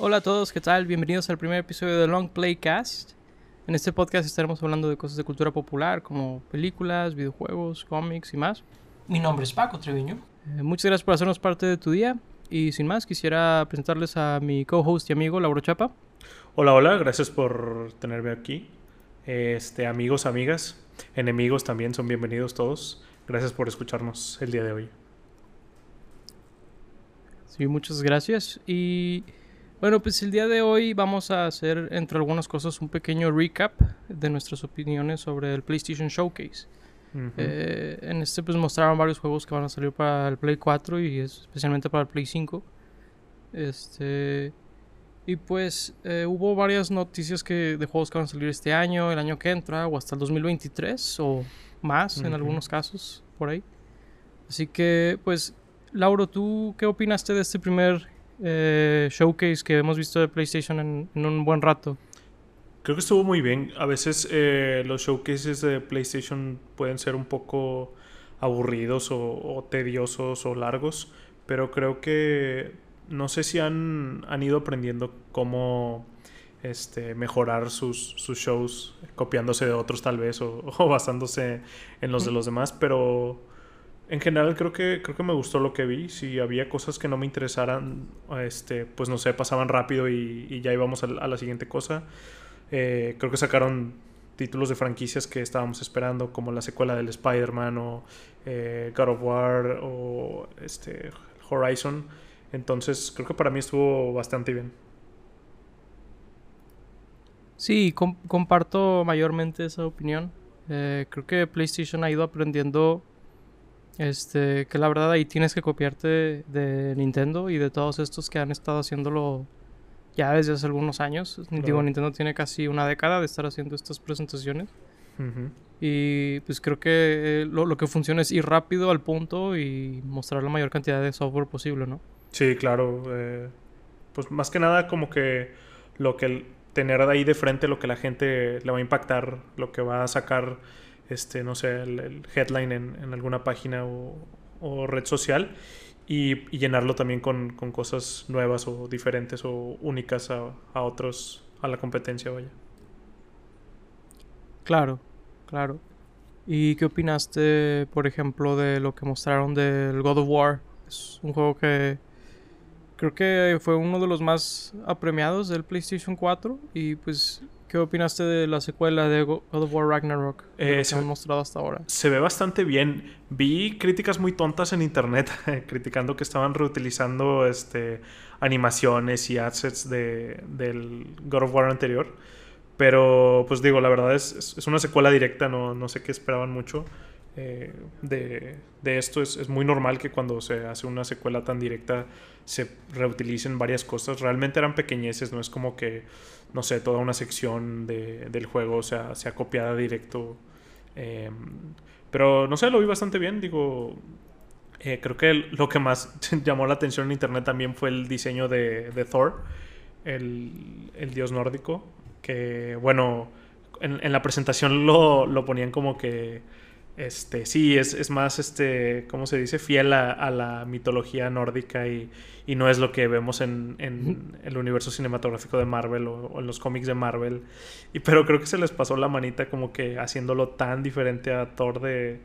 Hola a todos, ¿qué tal? Bienvenidos al primer episodio de Long Playcast. En este podcast estaremos hablando de cosas de cultura popular como películas, videojuegos, cómics y más. Mi nombre es Paco Treviño. Eh, muchas gracias por hacernos parte de tu día. Y sin más, quisiera presentarles a mi co-host y amigo, Lauro Chapa. Hola, hola, gracias por tenerme aquí. Este, amigos, amigas, enemigos también son bienvenidos todos. Gracias por escucharnos el día de hoy. Sí, muchas gracias. Y bueno, pues el día de hoy vamos a hacer, entre algunas cosas, un pequeño recap de nuestras opiniones sobre el PlayStation Showcase. Eh, en este pues mostraron varios juegos que van a salir para el Play 4 y especialmente para el Play 5. Este... Y pues eh, hubo varias noticias que, de juegos que van a salir este año, el año que entra, o hasta el 2023, o más en algunos casos, por ahí. Así que, pues, Lauro, ¿tú qué opinaste de este primer eh, showcase que hemos visto de PlayStation en, un buen rato? Creo que estuvo muy bien. A veces eh, los showcases de PlayStation pueden ser un poco aburridos o tediosos o largos, pero creo que no sé si han, ido aprendiendo cómo este, mejorar sus, shows, copiándose de otros tal vez o, basándose en los de los demás, pero en general creo que, creo que me gustó lo que vi. Si había cosas que no me interesaran, este, pues no sé, pasaban rápido y, ya íbamos a, la siguiente cosa. Eh, creo que sacaron títulos de franquicias que estábamos esperando, como la secuela del Spider-Man o eh, God of War o este, Horizon entonces, creo que para mí estuvo bastante bien. Sí, comparto mayormente esa opinión. Eh, creo que PlayStation ha ido aprendiendo este, que la verdad ahí tienes que copiarte de, Nintendo y de todos estos que han estado haciéndolo ya desde hace algunos años. Digo, Nintendo tiene casi una década de estar haciendo estas presentaciones. Y pues creo que eh, lo, lo, que funciona es ir rápido al punto y mostrar la mayor cantidad de software posible, ¿no? Sí, claro. Eh, pues más que nada como que lo que tener ahí de frente lo que la gente le va a impactar, lo que va a sacar, este, no sé, el, headline en, alguna página o, red social y, llenarlo también con, cosas nuevas o diferentes o únicas a, a otros, a la competencia, vaya. Claro, claro. ¿Y qué opinaste, por ejemplo, de lo que mostraron del God of War? Es un juego que creo que fue uno de los más apremiados del PlayStation 4. Y pues, ¿qué opinaste de la secuela de God of War Ragnarok? Eh, se han mostrado hasta ahora. Se ve bastante bien. Vi críticas muy tontas en internet criticando que estaban reutilizando este, animaciones y assets de, del God of War anterior. Pero, pues digo, la verdad es, es una secuela directa, no, no sé qué esperaban mucho. Eh, de, de, esto. Es, es, muy normal que cuando se hace una secuela tan directa se reutilicen varias cosas. Realmente eran pequeñeces, no es como que, no sé, toda una sección de, del juego sea, sea copiada directo. Em, pero no sé, lo vi bastante bien. Digo, eh, creo que lo que más llamó la atención en internet también fue el diseño de, de Thor, el, el, dios nórdico. Que, bueno, en, en la presentación lo, lo ponían como que este, sí, es, es, más, este, ¿cómo se dice? Fiel a, la mitología nórdica y, no es lo que vemos en, el universo cinematográfico de Marvel o, en los cómics de Marvel. Y, pero creo que se les pasó la manita como que haciéndolo tan diferente a Thor de,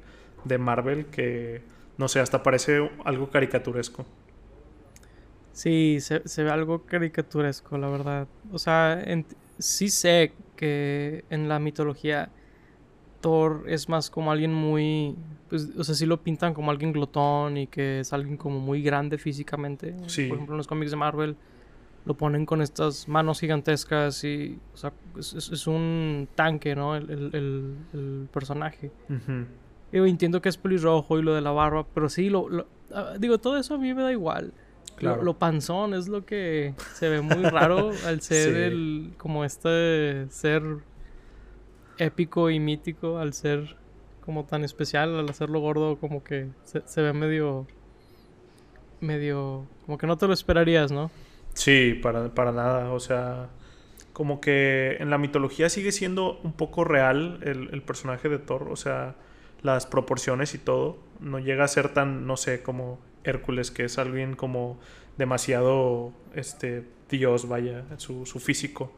Marvel que, no sé, hasta parece algo caricaturesco. Sí, se, ve algo caricaturesco, la verdad. O sea, sí sé que en la mitología Es más como alguien muy, pues, o sea, sí lo pintan como alguien glotón y que es alguien como muy grande físicamente. Por ejemplo, en los cómics de Marvel lo ponen con estas manos gigantescas y, o sea, es, un tanque, ¿no? El, personaje. Yo entiendo que es pelirrojo y lo de la barba, pero sí, lo, ah, digo, todo eso a mí me da igual. Claro. Lo, panzón es lo que se ve muy raro al ser el, como este ser épico y mítico al ser como tan especial, al hacerlo gordo como que se, ve medio, medio, como que no te lo esperarías, ¿no? Sí, para, para nada, o sea, como que en la mitología sigue siendo un poco real el, el personaje de Thor, o sea, las proporciones y todo, no llega a ser tan, no sé, como Hércules, que es alguien como demasiado este Dios, vaya, su, su físico.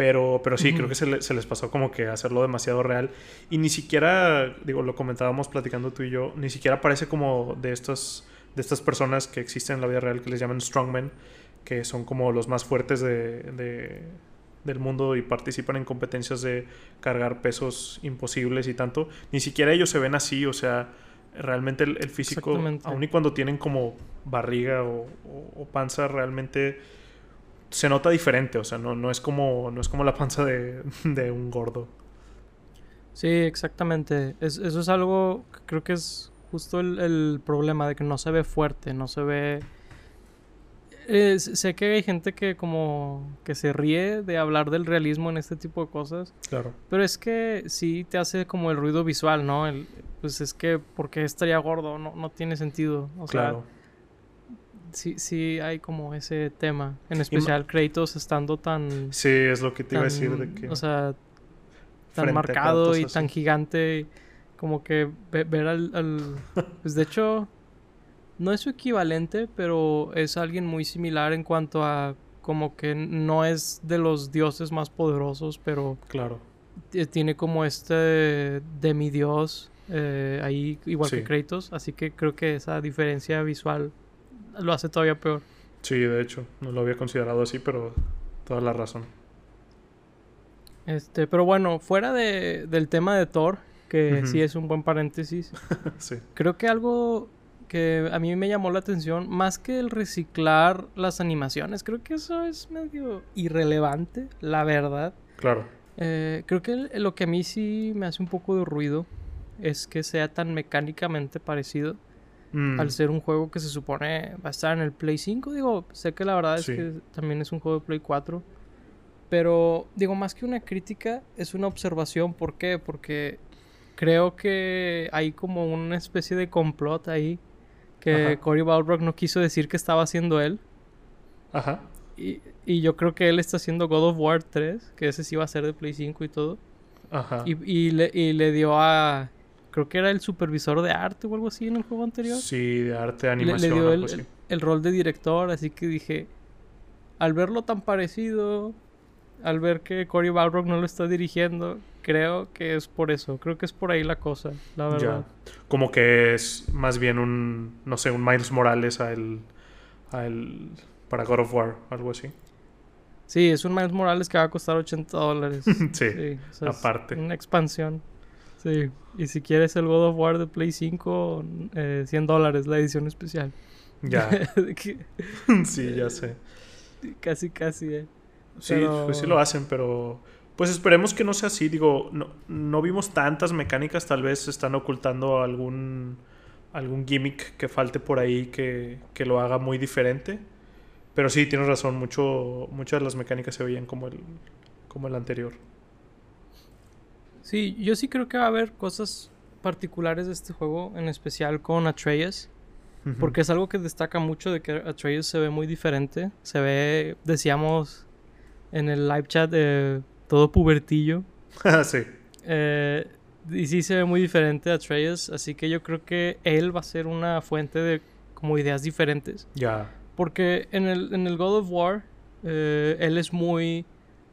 Pero, pero sí, creo que se, se, les pasó como que hacerlo demasiado real. Y ni siquiera, digo, lo comentábamos platicando tú y yo, ni siquiera parece como de estas, de estas personas que existen en la vida real que les llaman strongmen, que son como los más fuertes de, de, del mundo y participan en competencias de cargar pesos imposibles y tanto. Ni siquiera ellos se ven así, o sea, realmente el, físico, aun y cuando tienen como barriga o, o panza, realmente se nota diferente, o sea, no, no, es, como, no es como la panza de, de un gordo. Sí, exactamente. eso es algo que creo que es justo el, problema de que no se ve fuerte, no se ve... sé que hay gente que como que se ríe de hablar del realismo en este tipo de cosas. Claro. Pero es que sí te hace como el ruido visual, ¿no? El, pues es que porque estaría gordo, no, no tiene sentido. O claro sí, sí hay como ese tema. En especial Kratos estando tan... Sí, es lo que te iba a decir de que... O sea, tan marcado y tan gigante. Como que ver al, Pues de hecho, no es su equivalente, pero es alguien muy similar en cuanto a como que no es de los dioses más poderosos, pero... Claro. Tiene como este demidios eh, ahí, igual que Kratos. Así que creo que esa diferencia visual lo hace todavía peor. Sí, de hecho, no lo había considerado así, pero toda la razón. Este, pero bueno, fuera de, del tema de Thor, que sí es un buen paréntesis, sí. creo que algo que a mí me llamó la atención, más que el reciclar las animaciones, creo que eso es medio irrelevante, la verdad. Claro. Eh, creo que lo que a mí sí me hace un poco de ruido es que sea tan mecánicamente parecido al mm. ser un juego que se supone va a estar en el Play 5. Digo, sé que la verdad es que también es un juego de Play 4. Pero, digo, más que una crítica, es una observación. ¿Por qué? Porque creo que hay como una especie de complot ahí. Que Cory Balrog no quiso decir que estaba haciendo él. Ajá. Y, y, yo creo que él está haciendo God of War 3, que ese sí va a ser de Play 5 y todo. Ajá. Y, y, le, y le dio a creo que era el supervisor de arte o algo así en el juego anterior. Sí, de arte, de animación. Le, dio el, rol de director, así que dije, al verlo tan parecido, al ver que Cory Balrog no lo está dirigiendo, creo que es por eso, creo que es por ahí la cosa, la verdad. Como que es más bien un, no sé, un Miles Morales a el, a el, para God of War, algo así. Sí, es un Miles Morales que va a costar 80 dólares. sí, aparte. una expansión. Sí, y si quieres el God of War de Play 5, 100 eh, dólares la edición especial. Ya. sí, ya sé. Casi, casi, eh. Sí, pues sí lo hacen, pero pues esperemos que no sea así. Digo, no, no vimos tantas mecánicas, tal vez están ocultando algún, algún gimmick que falte por ahí que, que lo haga muy diferente. Pero sí, tienes razón, mucho, muchas de las mecánicas se veían como el, como el anterior. Sí, yo sí creo que va a haber cosas particulares de este juego, en especial con Atreus. Porque es algo que destaca mucho de que Atreus se ve muy diferente. Se ve, decíamos en el live chat, todo pubertillo. sí. Eh, y sí se ve muy diferente a Atreus. Así que yo creo que él va a ser una fuente de como ideas diferentes. Ya. Porque en el, en el God of War, eh, él es muy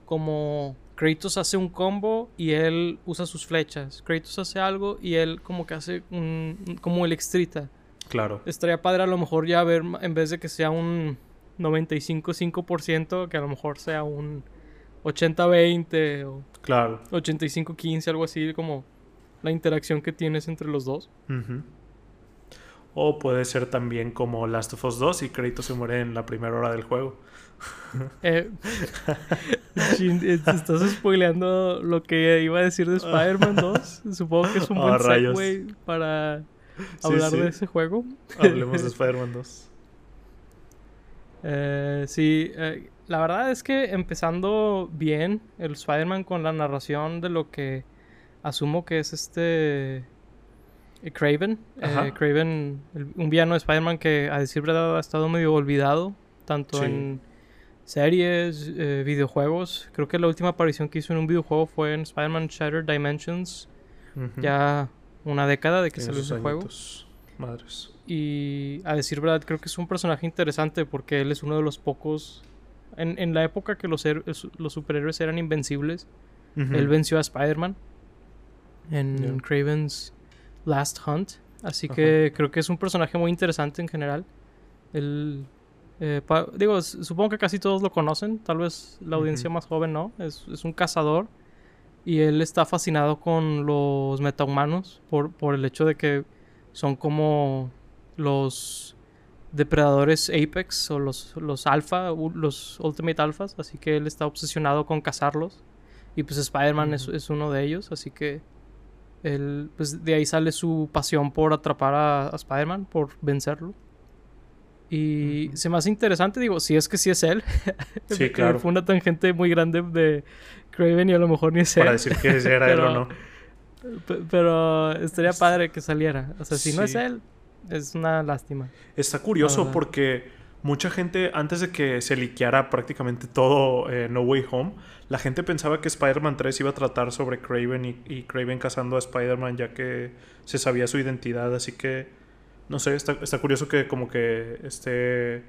como Kratos hace un combo y él usa sus flechas. Kratos hace algo y él como que hace un... como el extrita. Claro. Estaría padre a lo mejor ya ver, en vez de que sea un 95-5%, que a lo mejor sea un 80-20 o claro. 85-15, algo así, como la interacción que tienes entre los dos. O puede ser también como Last of Us 2 y Kratos se muere en la primera hora del juego. Eh, eh, estás spoileando lo que iba a decir de Spider-Man 2. Supongo que es un buen segue para hablar de ese juego. Hablemos de Spider-Man 2. Eh, sí, eh, la verdad es que empezando bien el Spider-Man con la narración de lo que asumo que es este Craven. Craven, un villano de Spider-Man que a decir verdad ha estado medio olvidado, tanto en series, eh, videojuegos. Creo que la última aparición que hizo en un videojuego fue en Spider-Man Shattered Dimensions. Ya una década de que salió ese juego. Madres. Y a decir verdad, creo que es un personaje interesante porque él es uno de los pocos. En, en la época que los, los superhéroes eran invencibles, él venció a Spider-Man en Craven's Last Hunt. Así que creo que es un personaje muy interesante en general. Él, eh, digo, supongo que casi todos lo conocen, tal vez la audiencia más joven no. Es, es, un cazador y él está fascinado con los metahumanos por, por el hecho de que son como los depredadores Apex o los, los alfa, los Ultimate Alphas, así que él está obsesionado con cazarlos. Y pues Spider-Man es, es, uno de ellos, así que él, pues de ahí sale su pasión por atrapar a, Spider-Man, por vencerlo. Y se me hace interesante, digo, si es que sí es él. Sí, claro. Fue una tangente muy grande de Craven y a lo mejor ni es él. Para decir que era él o no. Pero estaría padre que saliera. O sea, si no es él, es una lástima. Está curioso porque mucha gente, antes de que se liqueara prácticamente todo eh, No Way Home, la gente pensaba que Spider-Man 3 iba a tratar sobre Craven y, y Craven cazando a Spider-Man ya que se sabía su identidad. Así que, no sé, está, está curioso que como que esté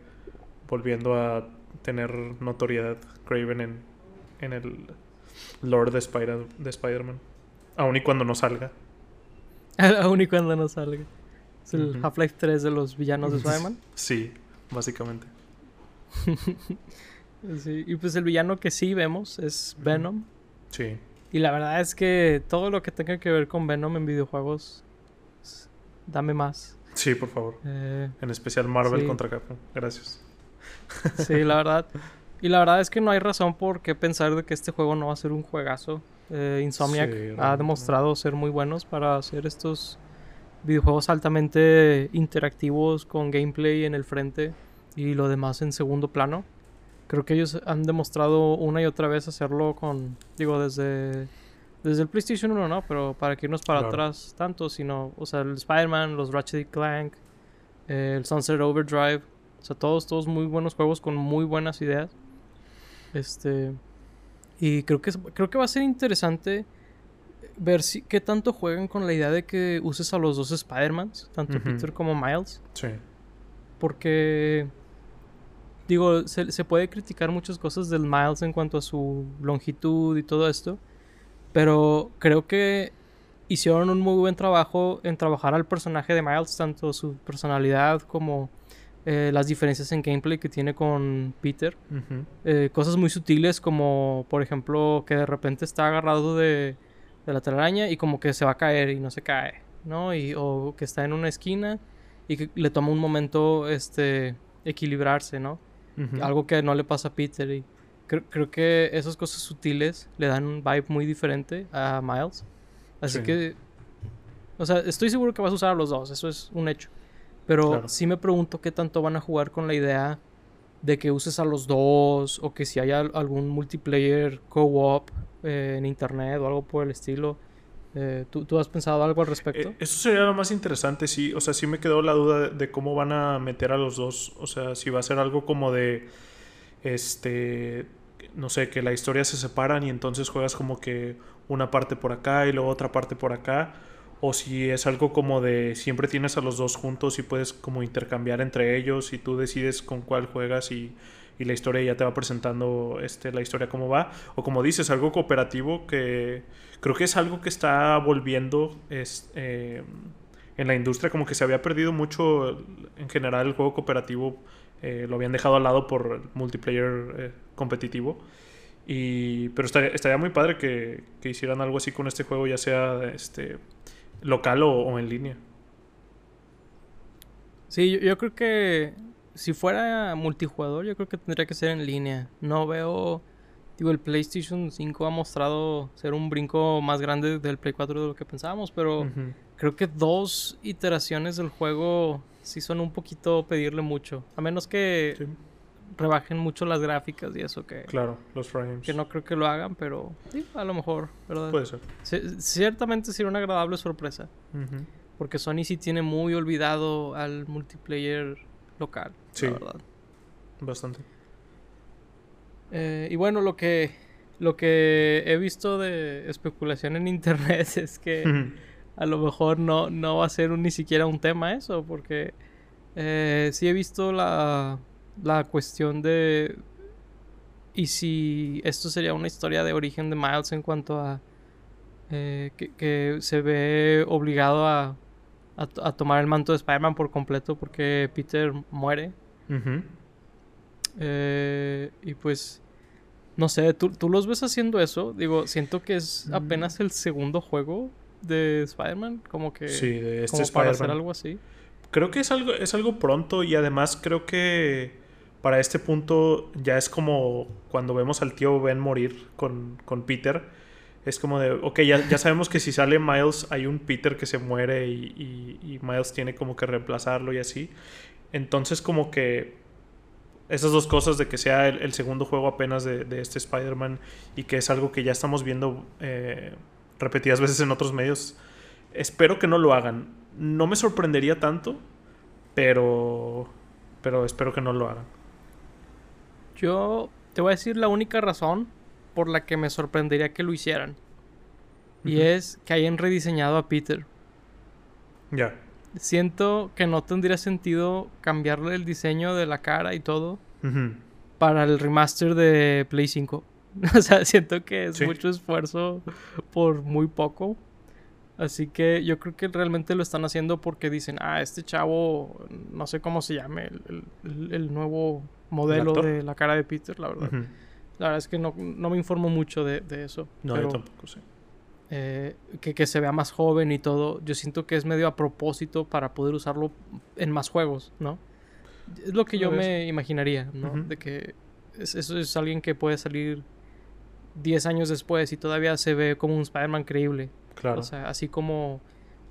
volviendo a tener notoriedad Craven en, en el lore de, Spider, de Spider-Man. Aún y cuando no salga. Aún y cuando no salga. Es el Half-Life 3 de los villanos de Spider-Man. Sí, básicamente. sí, y pues el villano que sí vemos es Venom. Sí. Y la verdad es que todo lo que tenga que ver con Venom en videojuegos, dame más. Sí, por favor. Eh, en especial Marvel contra Capcom. Gracias. Sí, la verdad. Y la verdad es que no hay razón por qué pensar de que este juego no va a ser un juegazo. Eh, Insomniac ha demostrado ser muy buenos para hacer estos videojuegos altamente interactivos con gameplay en el frente y lo demás en segundo plano. Creo que ellos han demostrado una y otra vez hacerlo con, digo, desde, desde el PlayStation 1, ¿no? Pero para que irnos para atrás tanto, sino, o sea, el Spider-Man, los Ratchet Clank, eh, el Sunset Overdrive, o sea, todos, todos muy buenos juegos con muy buenas ideas. Este. Y creo que, creo que va a ser interesante ver si, qué tanto juegan con la idea de que uses a los dos Spider-Mans, tanto Peter como Miles. Sí. Porque. Digo, se, se, puede criticar muchas cosas del Miles en cuanto a su longitud y todo esto. Pero creo que hicieron un muy buen trabajo en trabajar al personaje de Miles, tanto su personalidad como eh, las diferencias en gameplay que tiene con Peter. Eh, cosas muy sutiles como, por ejemplo, que de repente está agarrado de, la telaraña y como que se va a caer y no se cae, ¿no? Y, o que está en una esquina y que le toma un momento este, equilibrarse, ¿no? Algo que no le pasa a Peter. Y creo, que esas cosas sutiles le dan un vibe muy diferente a Miles. Así que, o sea, estoy seguro que vas a usar a los dos, eso es un hecho. Pero sí me pregunto qué tanto van a jugar con la idea de que uses a los dos o que si hay algún multiplayer co-op eh, en internet o algo por el estilo. Eh, ¿tú, has pensado algo al respecto? Eh, eso sería lo más interesante, sí. O sea, sí me quedó la duda de, cómo van a meter a los dos. O sea, si va a ser algo como de. Este. No sé, que la historia se separan y entonces juegas como que una parte por acá y luego otra parte por acá o si es algo como de siempre tienes a los dos juntos y puedes como intercambiar entre ellos y tú decides con cuál juegas y, la historia ya te va presentando este, la historia cómo va. O como dices, algo cooperativo que creo que es algo que está volviendo es, eh, en la industria, como que se había perdido mucho en general el juego cooperativo, eh, lo habían dejado al lado por el multiplayer eh, competitivo. Y, pero estaría, estaría muy padre que, que, hicieran algo así con este juego, ya sea este, local o, en línea. Sí, yo, creo que si fuera multijugador, yo creo que tendría que ser en línea. No veo. Digo, el PlayStation 5 ha mostrado ser un brinco más grande del Play 4 de lo que pensábamos, pero creo que dos iteraciones del juego sí son un poquito pedirle mucho. A menos que rebajen mucho las gráficas y eso que... Claro, los frames. Que no creo que lo hagan, pero sí, a lo mejor, ¿verdad? Puede ser. ciertamente sería una agradable sorpresa. Porque Sony sí tiene muy olvidado al multiplayer local. Sí. La verdad. Bastante. Eh, y bueno, lo que, lo que he visto de especulación en internet es que a lo mejor no, no va a ser ni siquiera un tema eso, porque eh, sí he visto la, la cuestión de... Y si esto sería una historia de origen de Miles en cuanto a eh, que, se ve obligado a, a, tomar el manto de Spider-Man por completo porque Peter muere. Eh, y pues, no sé, ¿tú, ¿tú, los ves haciendo eso? Digo, siento que es mm. apenas el segundo juego de Spider-Man, como que... Sí, de este como para hacer algo así. Creo que es algo, es algo pronto y además creo que para este punto ya es como cuando vemos al tío Ben morir con, con Peter. Es como de, ok, ya, ya, sabemos que si sale Miles hay un Peter que se muere y, y, Miles tiene como que reemplazarlo y así. Entonces como que esas dos cosas de que sea el, segundo juego apenas de, de este Spider-Man y que es algo que ya estamos viendo eh, repetidas veces en otros medios, espero que no lo hagan. No me sorprendería tanto, pero, pero espero que no lo hagan. Yo te voy a decir la única razón por la que me sorprendería que lo hicieran. Y es que hayan rediseñado a Peter. Ya. Siento que no tendría sentido cambiarle el diseño de la cara y todo para el remaster de Play 5. o sea, siento que es mucho esfuerzo por muy poco. Así que yo creo que realmente lo están haciendo porque dicen, ah, este chavo, no sé cómo se llame, el, nuevo modelo de la cara de Peter, la verdad. La verdad es que no, me informo mucho de, eso. No, yo tampoco sé. Eh, que, que, se vea más joven y todo. Yo siento que es medio a propósito para poder usarlo en más juegos, ¿no? Es lo que yo me imaginaría, ¿no? De que eso es alguien que puede salir 10 años después y todavía se ve como un Spider-Man creíble. Claro. O sea, así como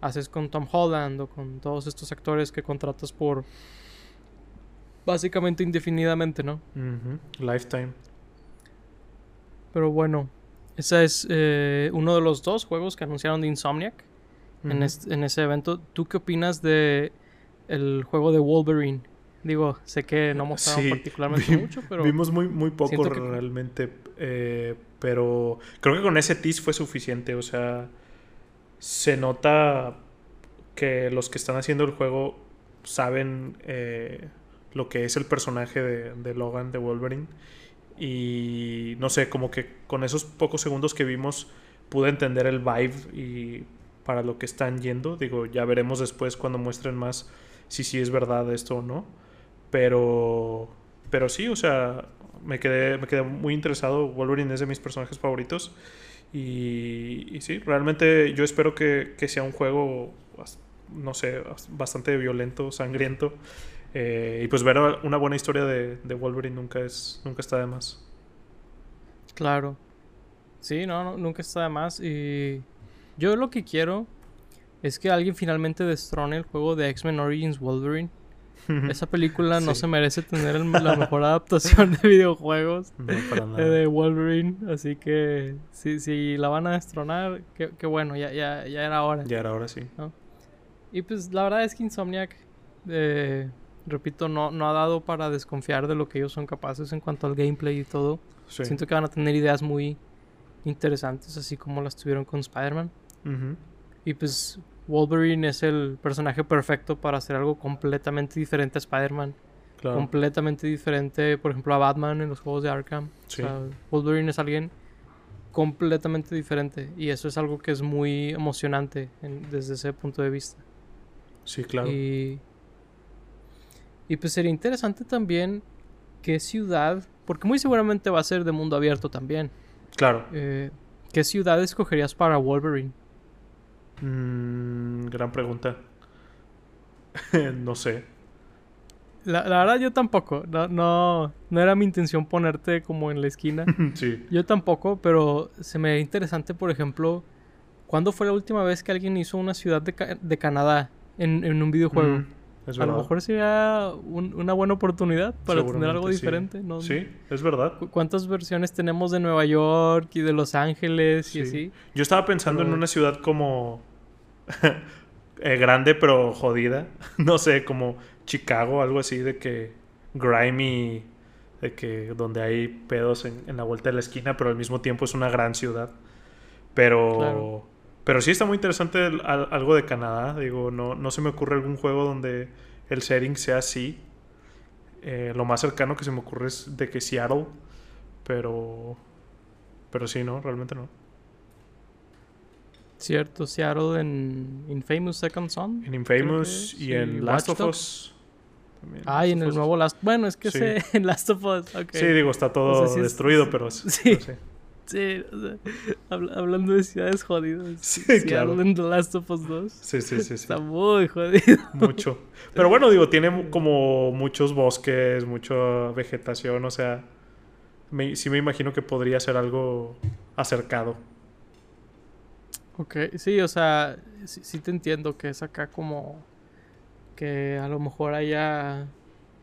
haces con Tom Holland o con todos estos actores que contratas por básicamente indefinidamente, ¿no? Lifetime. Pero bueno, ese es eh, uno de los dos juegos que anunciaron de Insomniac en, en, ese evento. ¿Tú qué opinas de el juego de Wolverine? Digo, sé que no mostraron particularmente mucho, pero... Vimos muy, muy poco realmente, eh, pero creo que con ese tease fue suficiente. O sea, se nota que los que están haciendo el juego saben eh, lo que es el personaje de, Logan, de Wolverine. Y no sé, como que con esos pocos segundos que vimos pude entender el vibe y para lo que están yendo. Digo, ya veremos después cuando muestren más si sí es verdad esto o no. Pero, pero sí, o sea, me quedé, me quedé muy interesado. Wolverine es de mis personajes favoritos. Y, sí, realmente yo espero que, sea un juego, no sé, bastante violento, sangriento. Eh, y pues ver una buena historia de, de, Wolverine nunca, es, nunca está de más. Claro. Sí, no, nunca está de más. Y yo lo que quiero es que alguien finalmente destrone el juego de X-Men Origins Wolverine. Esa película no se merece tener la mejor adaptación de videojuegos de Wolverine. Así que si, si la van a destronar, qué, bueno, ya, ya, ya era hora. Ya era hora, sí. Y pues la verdad es que Insomniac, eh, repito, no, no ha dado para desconfiar de lo que ellos son capaces en cuanto al gameplay y todo. Siento que van a tener ideas muy interesantes, así como las tuvieron con Spider-Man. Y pues Wolverine es el personaje perfecto para hacer algo completamente diferente a Spider-Man. Completamente diferente, por ejemplo, a Batman en los juegos de Arkham. Wolverine es alguien completamente diferente. Y eso es algo que es muy emocionante desde ese punto de vista. Sí, claro. Y, y pues sería interesante también qué ciudad, porque muy seguramente va a ser de mundo abierto también. Claro. Eh, ¿Qué ciudad escogerías para Wolverine? Mm, gran pregunta. no sé. La, verdad yo tampoco. No, no, no, era mi intención ponerte como en la esquina. sí. Yo tampoco, pero se me ve interesante, por ejemplo, ¿cuándo fue la última vez que alguien hizo una ciudad de, de Canadá en, en, un videojuego? Mm, a lo mejor sería una buena oportunidad para tener algo diferente. ¿no? Sí, es verdad. ¿Cuántas versiones tenemos de Nueva York y de Los Ángeles y así? Yo estaba pensando en una ciudad como eh, grande pero jodida. no sé, como Chicago, algo así de que grimy, de que donde hay pedos en, la vuelta de la esquina, pero al mismo tiempo es una gran ciudad. Pero, Pero sí está muy interesante algo de Canadá. Digo, no, no se me ocurre algún juego donde el setting sea así. Eh, lo más cercano que se me ocurre es de que Seattle. Pero. Pero sí, no, realmente no. Cierto, Seattle en Infamous Second Son. En Infamous y en Last of Us. Ah, y en el nuevo Last bueno, es que sé en Last of Us. Sí, digo, está todo destruido, pero sí. Sí, hablando de ciudades jodidas. Sí, claro. en The Last of Us 2. Sí, sí, sí, Está muy jodido. Mucho. Pero bueno, digo, tiene como muchos bosques, mucha vegetación, o sea, sí me imagino que podría ser algo acercado. Ok, sí, o sea, sí, te entiendo que es acá como que a lo mejor haya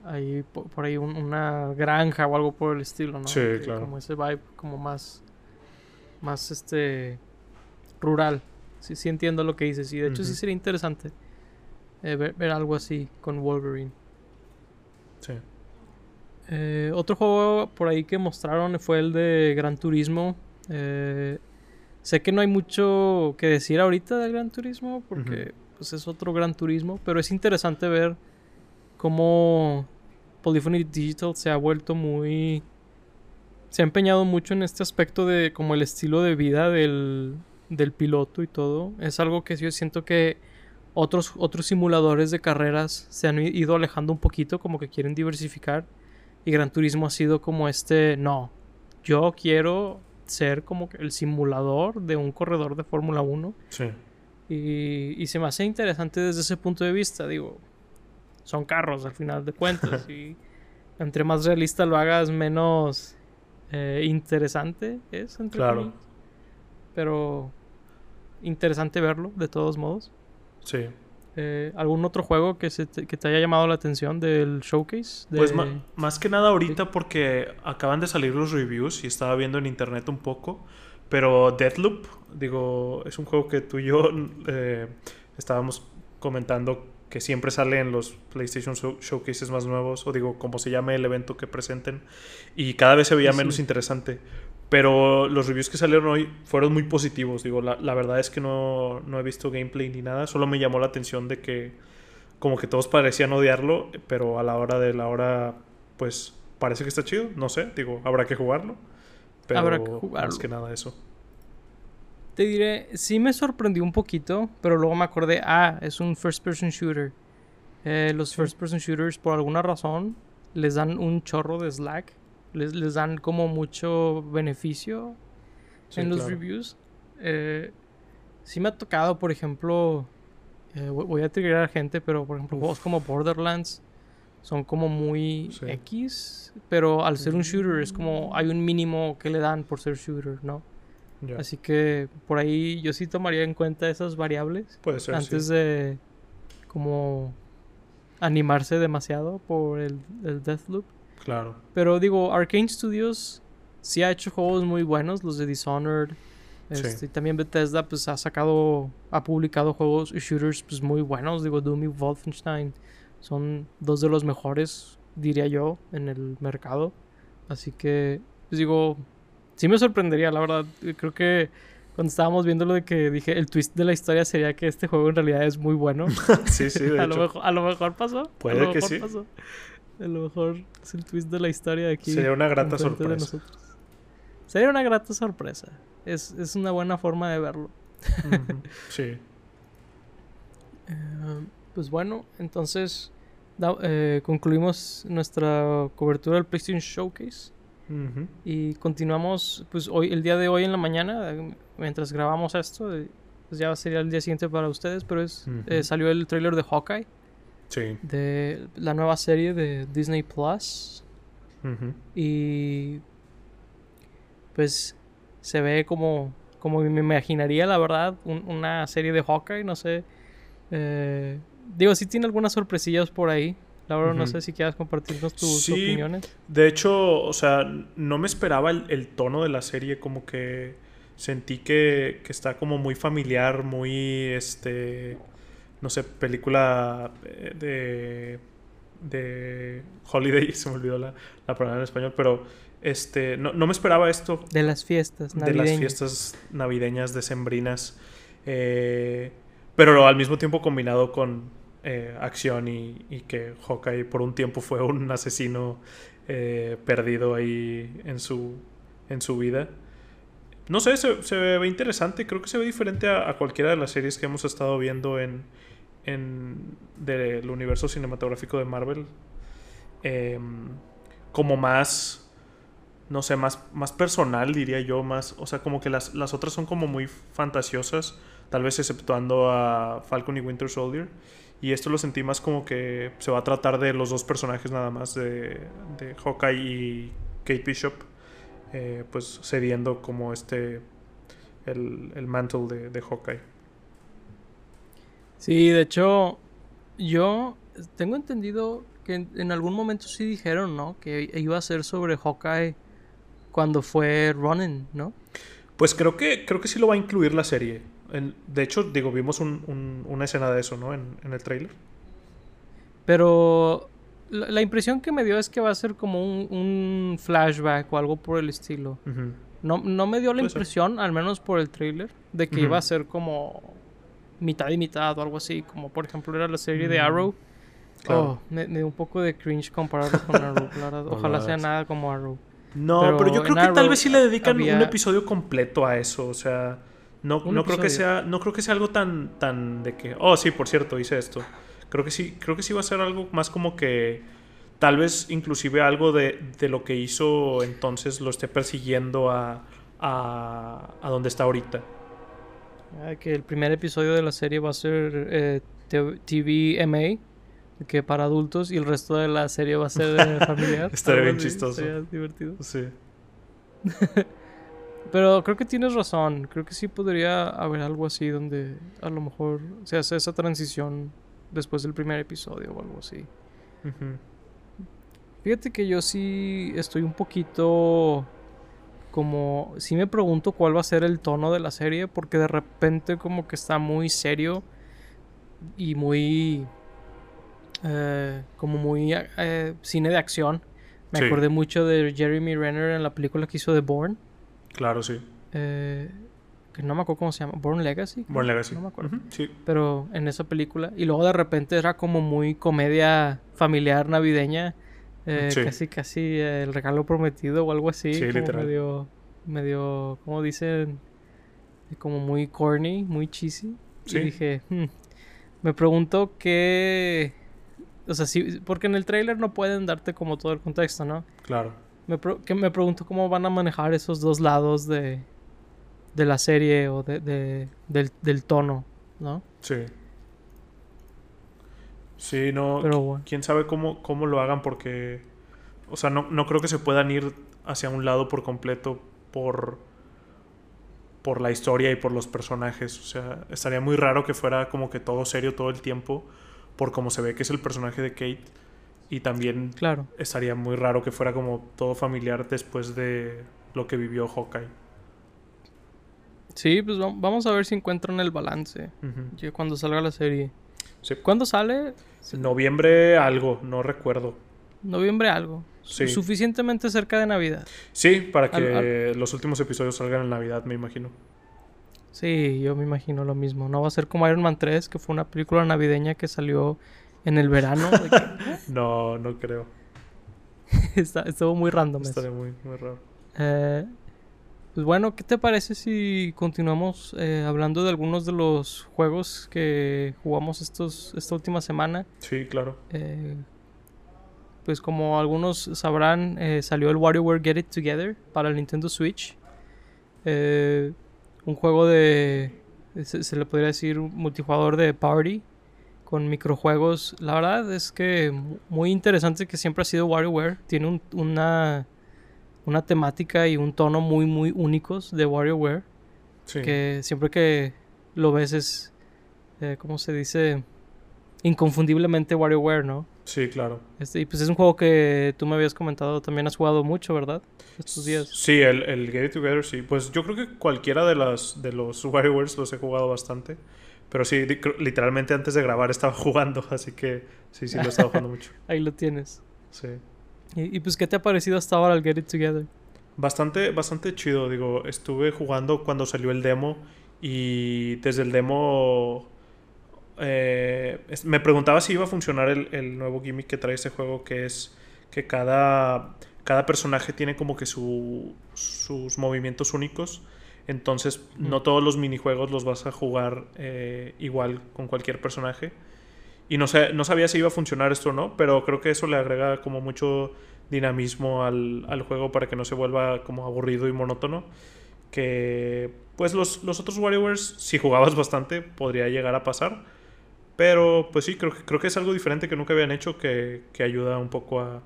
ahí por, ahí una granja o algo por el estilo, ¿no? Sí, claro. Como ese vibe como más más este rural. Sí, sí entiendo lo que dices. Y de hecho sí sería interesante eh, ver, algo así con Wolverine. Sí. Eh, otro juego por ahí que mostraron fue el de Gran Turismo. Eh, sé que no hay mucho que decir ahorita del Gran Turismo porque pues es otro Gran Turismo, pero es interesante ver cómo Polyphony Digital se ha vuelto muy se ha empeñado mucho en este aspecto de como el estilo de vida del, piloto y todo. Es algo que yo siento que otros, otros simuladores de carreras se han ido alejando un poquito, como que quieren diversificar. Y Gran Turismo ha sido como este, no, yo quiero ser como el simulador de un corredor de Fórmula 1. Sí. Y, y, se me hace interesante desde ese punto de vista, digo, son carros al final de cuentas. y entre más realista lo hagas, menos eh, interesante es, entre Claro. Pero interesante verlo, de todos modos. Sí. Eh, ¿Algún otro juego que, se te, que te haya llamado la atención del showcase? Pues más que nada ahorita porque acaban de salir los reviews y estaba viendo en internet un poco. Pero Deathloop, digo, es un juego que tú y yo eh, estábamos comentando que siempre sale en los PlayStation Showcases más nuevos, o digo, como se llame el evento que presenten, y cada vez se veía menos interesante. Pero los reviews que salieron hoy fueron muy positivos, digo, la, la verdad es que no, no, he visto gameplay ni nada, solo me llamó la atención de que como que todos parecían odiarlo, pero a la hora de la hora, pues parece que está chido, no sé, digo, habrá que jugarlo. Pero habrá que jugarlo. más que nada eso. Te diré, sí me sorprendió un poquito, pero luego me acordé, ah, es un first person shooter. Eh, los first person shooters, por alguna razón, les dan un chorro de slack. Les, les dan como mucho beneficio en los reviews. Eh, sí me ha tocado, por ejemplo, eh, voy a triggerar gente, pero por ejemplo, juegos como Borderlands son como muy X, pero al ser un shooter es como hay un mínimo que le dan por ser shooter, ¿no? Así que por ahí yo sí tomaría en cuenta esas variables. Puede ser. Antes de como animarse demasiado por el, el Deathloop. Claro. Pero digo, Arkane Studios sí ha hecho juegos muy buenos, los de Dishonored. Este, y también Bethesda pues ha sacado, ha publicado juegos y shooters pues muy buenos. Digo, Doom y Wolfenstein son dos de los mejores, diría yo, en el mercado. Así que, pues digo, sí me sorprendería, la verdad. Creo que cuando estábamos viendo lo de que dije, el twist de la historia sería que este juego en realidad es muy bueno. sí, sí, de a, hecho. Lo mejor, a lo mejor pasó. Puede que sí. A lo mejor es el twist de la historia aquí. Sería una grata sorpresa. Sería una grata sorpresa. Es, es una buena forma de verlo. sí. Eh, pues bueno, entonces eh, concluimos nuestra cobertura del PlayStation Showcase. Y continuamos, pues hoy, el día de hoy en la mañana, mientras grabamos esto, eh, pues ya sería el día siguiente para ustedes, pero es, eh, salió el trailer de Hawkeye. Sí. De la nueva serie de Disney Plus. Y pues se ve como, como me imaginaría, la verdad, una serie de Hawkeye, no sé. Eh, digo, sí tiene algunas sorpresillas por ahí. Laura, no sé si quieras compartirnos tus sí, opiniones. De hecho, o sea, no me esperaba el, tono de la serie, como que sentí que, que, está como muy familiar, muy, este, no sé, película de, de Holiday, se me olvidó la, la palabra en español, pero este, no, no, me esperaba esto. De las fiestas navideñas. De las fiestas navideñas decembrinas. Eh, pero al mismo tiempo combinado con eh, acción y, que Hawkeye por un tiempo fue un asesino eh, perdido ahí en su, en su vida. No sé, se, ve interesante. Creo que se ve diferente a, cualquiera de las series que hemos estado viendo en, en del universo cinematográfico de Marvel. Eh, como más no sé, más, más personal, diría yo, más, o sea, como que las, las otras son como muy fantasiosas, tal vez exceptuando a Falcon y Winter Soldier. Y esto lo sentí más como que se va a tratar de los dos personajes nada más, de, de Hawkeye y Kate Bishop, eh, pues cediendo como este, el, el mantle de, de Hawkeye. Sí, de hecho, yo tengo entendido que en, en, algún momento sí dijeron, ¿no? Que iba a ser sobre Hawkeye cuando fue Ronin, ¿no? Pues creo que, creo que sí lo va a incluir la serie. En, de hecho, digo, vimos un, un, una escena de eso, ¿no? En, en el trailer. Pero la, la, impresión que me dio es que va a ser como un, un flashback o algo por el estilo. Uh -huh. no, no, me dio la impresión, ser. al menos por el trailer, de que uh -huh. iba a ser como mitad y mitad o algo así, como por ejemplo era la serie uh -huh. de Arrow. Claro. Oh, me, me, dio un poco de cringe compararlo con Arrow, la verdad. Ojalá sea nada como Arrow. No, pero, pero yo creo que Arrow tal vez sí le dedican había... un episodio completo a eso. O sea, no, no creo que sea, no creo que sea algo tan, tan de que. Oh, sí, por cierto, hice esto. Creo que sí, creo que sí va a ser algo más como que. Tal vez inclusive algo de, de lo que hizo entonces lo esté persiguiendo a, a, a donde está ahorita. Ah, que el primer episodio de la serie va a ser eh, TVMA que para adultos y el resto de la serie va a ser eh, familiar. Estaría bien chistoso. Estaría divertido. Sí. Pero creo que tienes razón. Creo que sí podría haber algo así donde a lo mejor se hace esa transición después del primer episodio o algo así. Uh -huh. Fíjate que yo sí estoy un poquito como... Sí me pregunto cuál va a ser el tono de la serie porque de repente como que está muy serio y muy eh, como muy eh, cine de acción. Me sí. acordé mucho de Jeremy Renner en la película que hizo de Born. Claro, sí. Eh, que no me acuerdo cómo se llama. Born Legacy. Born Legacy. No me acuerdo. Uh -huh. sí. Pero en esa película. Y luego de repente era como muy comedia familiar navideña. Eh, sí. Casi, casi el regalo prometido o algo así. Sí, literal. Medio, medio, ¿cómo dicen? Como muy corny, muy cheesy. Sí. Y dije, hmm. me pregunto qué o sea, sí, porque en el trailer no pueden darte como todo el contexto, ¿no? Claro. Me, que me pregunto cómo van a manejar esos dos lados de, de la serie o de, de del, del, tono, ¿no? Sí. Sí, no. Pero bueno. Quién sabe cómo, cómo lo hagan porque. O sea, no, no creo que se puedan ir hacia un lado por completo por. por la historia y por los personajes. O sea, estaría muy raro que fuera como que todo serio todo el tiempo por cómo se ve que es el personaje de Kate. Y también claro. estaría muy raro que fuera como todo familiar después de lo que vivió Hawkeye. Sí, pues vamos a ver si encuentran el balance uh -huh. cuando salga la serie. Sí. ¿Cuándo sale? Noviembre algo, no recuerdo. Noviembre algo. Sí. Suficientemente cerca de Navidad. Sí, para que al, al... los últimos episodios salgan en Navidad, me imagino. Sí, yo me imagino lo mismo. No va a ser como Iron Man 3, que fue una película navideña que salió en el verano. no, no creo. Está, estuvo muy random. Estaría muy, muy raro. Eh, pues bueno, ¿qué te parece si continuamos eh, hablando de algunos de los juegos que jugamos estos, esta última semana? Sí, claro. Eh, pues como algunos sabrán, eh, salió el WarioWare Get It Together para el Nintendo Switch. Un juego de, se, se, le podría decir, multijugador de party con microjuegos. La verdad es que muy interesante que siempre ha sido WarioWare. Tiene un, una, una temática y un tono muy, muy únicos de WarioWare. Sí. Que siempre que lo ves es, eh, ¿cómo se dice? Inconfundiblemente WarioWare, ¿no? Sí, claro. Este, y pues es un juego que tú me habías comentado, también has jugado mucho, ¿verdad? Estos días. Sí, el, el Get It Together, sí. Pues yo creo que cualquiera de, las, de los WarioWares los he jugado bastante. Pero sí, literalmente antes de grabar estaba jugando, así que sí, sí, lo he estado jugando mucho. Ahí lo tienes. Sí. ¿Y, ¿Y, pues qué te ha parecido hasta ahora el Get It Together? Bastante, bastante chido, digo, estuve jugando cuando salió el demo Y desde el demo eh, me preguntaba si iba a funcionar el, nuevo gimmick que trae este juego, que es que cada, cada personaje tiene como que su, sus movimientos únicos. Entonces, no todos los minijuegos los vas a jugar eh, igual con cualquier personaje. Y no, sé, no sabía si iba a funcionar esto o no, pero creo que eso le agrega como mucho dinamismo al, al juego para que no se vuelva como aburrido y monótono. Que pues los, los otros WarioWares, si jugabas bastante, podría llegar a pasar. Pero pues sí, creo, creo que es algo diferente que nunca habían hecho que, ayuda un poco a,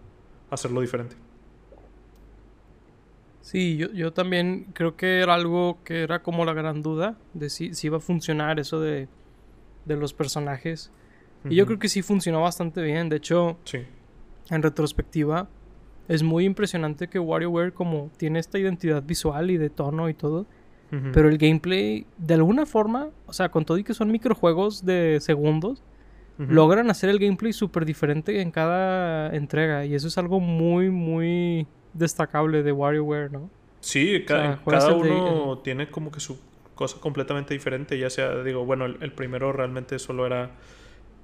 hacerlo diferente. Sí, yo, yo, también creo que era algo que era como la gran duda de si, si iba a funcionar eso de, de los personajes. Y yo creo que sí funcionó bastante bien. De hecho, sí. en retrospectiva, es muy impresionante que WarioWare como tiene esta identidad visual y de tono y todo, pero el gameplay, de alguna forma, o sea, con todo y que son microjuegos de segundos, logran hacer el gameplay súper diferente en cada entrega. Y eso es algo muy, muy destacable de WarioWare, ¿no? Sí, cada uno tiene como que su cosa completamente diferente. Ya sea, digo, bueno, el, primero realmente solo era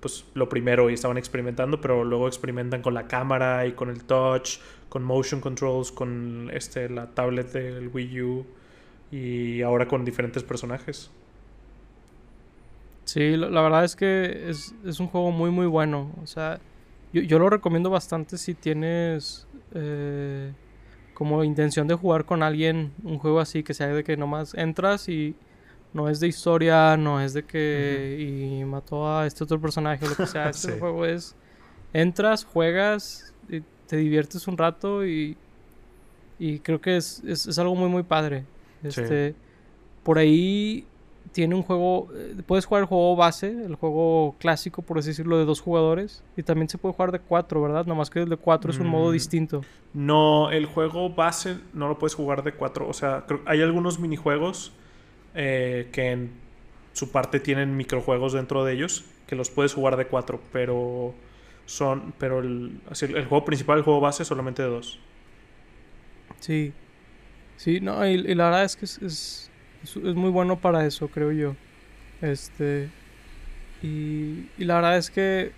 pues lo primero y estaban experimentando, pero luego experimentan con la cámara y con el touch, con motion controls, con este la tablet del Wii U y ahora con diferentes personajes. Sí, la, verdad es que es, un juego muy muy bueno. O sea, yo, lo recomiendo bastante si tienes eh, como intención de jugar con alguien un juego así, que sea de que nomás entras y no es de historia, no es de que y mató a este otro personaje o lo que sea. Este juego es entras, juegas, y te diviertes un rato y, y creo que es, es algo muy muy padre. Este, Por ahí tiene un juego, eh, puedes jugar el juego base, el juego clásico, por así decirlo, de dos jugadores. Y también se puede jugar de cuatro, ¿verdad? Nomás que el de cuatro es un modo mm, distinto. No, el juego base no lo puedes jugar de cuatro. O sea, hay algunos minijuegos eh, que en su parte tienen microjuegos dentro de ellos que los puedes jugar de cuatro, pero son, pero el, el juego principal, el juego base, es solamente de dos. Sí. Sí, no, y, la verdad es que es, es, muy bueno para eso, creo yo. Este. Y, y la verdad es que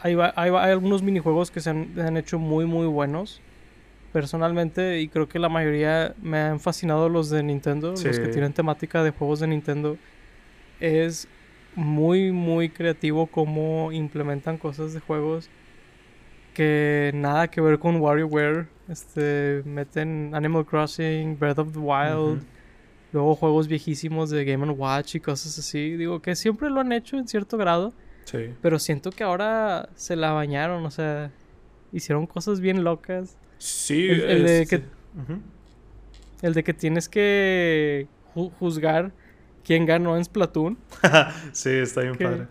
hay, hay, hay algunos minijuegos que se han, hecho muy, muy buenos. Personalmente, y creo que la mayoría me han fascinado los de Nintendo, los que tienen temática de juegos de Nintendo. Es muy, muy creativo cómo implementan cosas de juegos que nada que ver con WarioWare. Este, meten Animal Crossing, Breath of the Wild, luego juegos viejísimos de Game Watch y cosas así. Digo que siempre lo han hecho en cierto grado. Sí. Pero siento que ahora se la bañaron, o sea, hicieron cosas bien locas. Sí, el, de que el de que tienes que juzgar quién ganó en Splatoon. sí, está bien padre.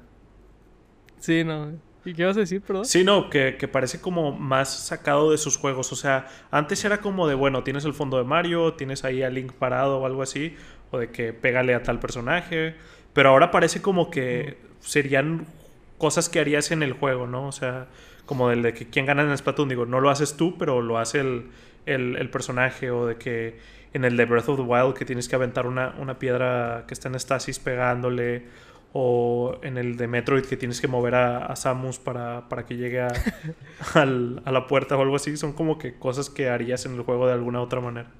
Sí, no. ¿Y qué vas a decir, perdón? Sí, no, que, parece como más sacado de sus juegos. O sea, antes era como de, bueno, tienes el fondo de Mario, tienes ahí a Link parado o algo así, o de que pégale a tal personaje. Pero ahora parece como que serían cosas que harías en el juego, ¿no? O sea, como el de que quién gana en Splatoon, digo, no lo haces tú, pero lo hace el, el, personaje, o de que en el de Breath of the Wild que tienes que aventar una, una piedra que está en estasis pegándole o en el de Metroid que tienes que mover a, Samus para, que llegue a, a, la puerta o algo así, son como que cosas que harías en el juego de alguna otra manera.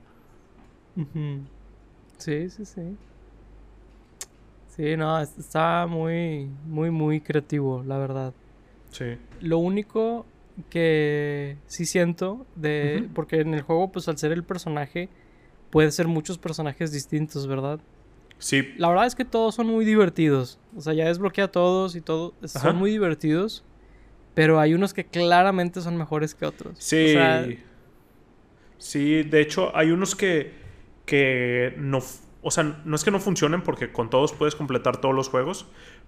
Sí, sí, sí. Sí, no, está muy, muy, muy creativo, la verdad. Sí. Lo único que sí siento de... Porque en el juego, pues al ser el personaje, puede ser muchos personajes distintos, ¿verdad? Sí. La verdad es que todos son muy divertidos. O sea, ya desbloquea a todos y todo. Son muy divertidos. Pero hay unos que claramente son mejores que otros. Sí. Sí, de hecho, hay unos que, que no. O sea, no es que no funcionen porque con todos puedes completar todos los juegos.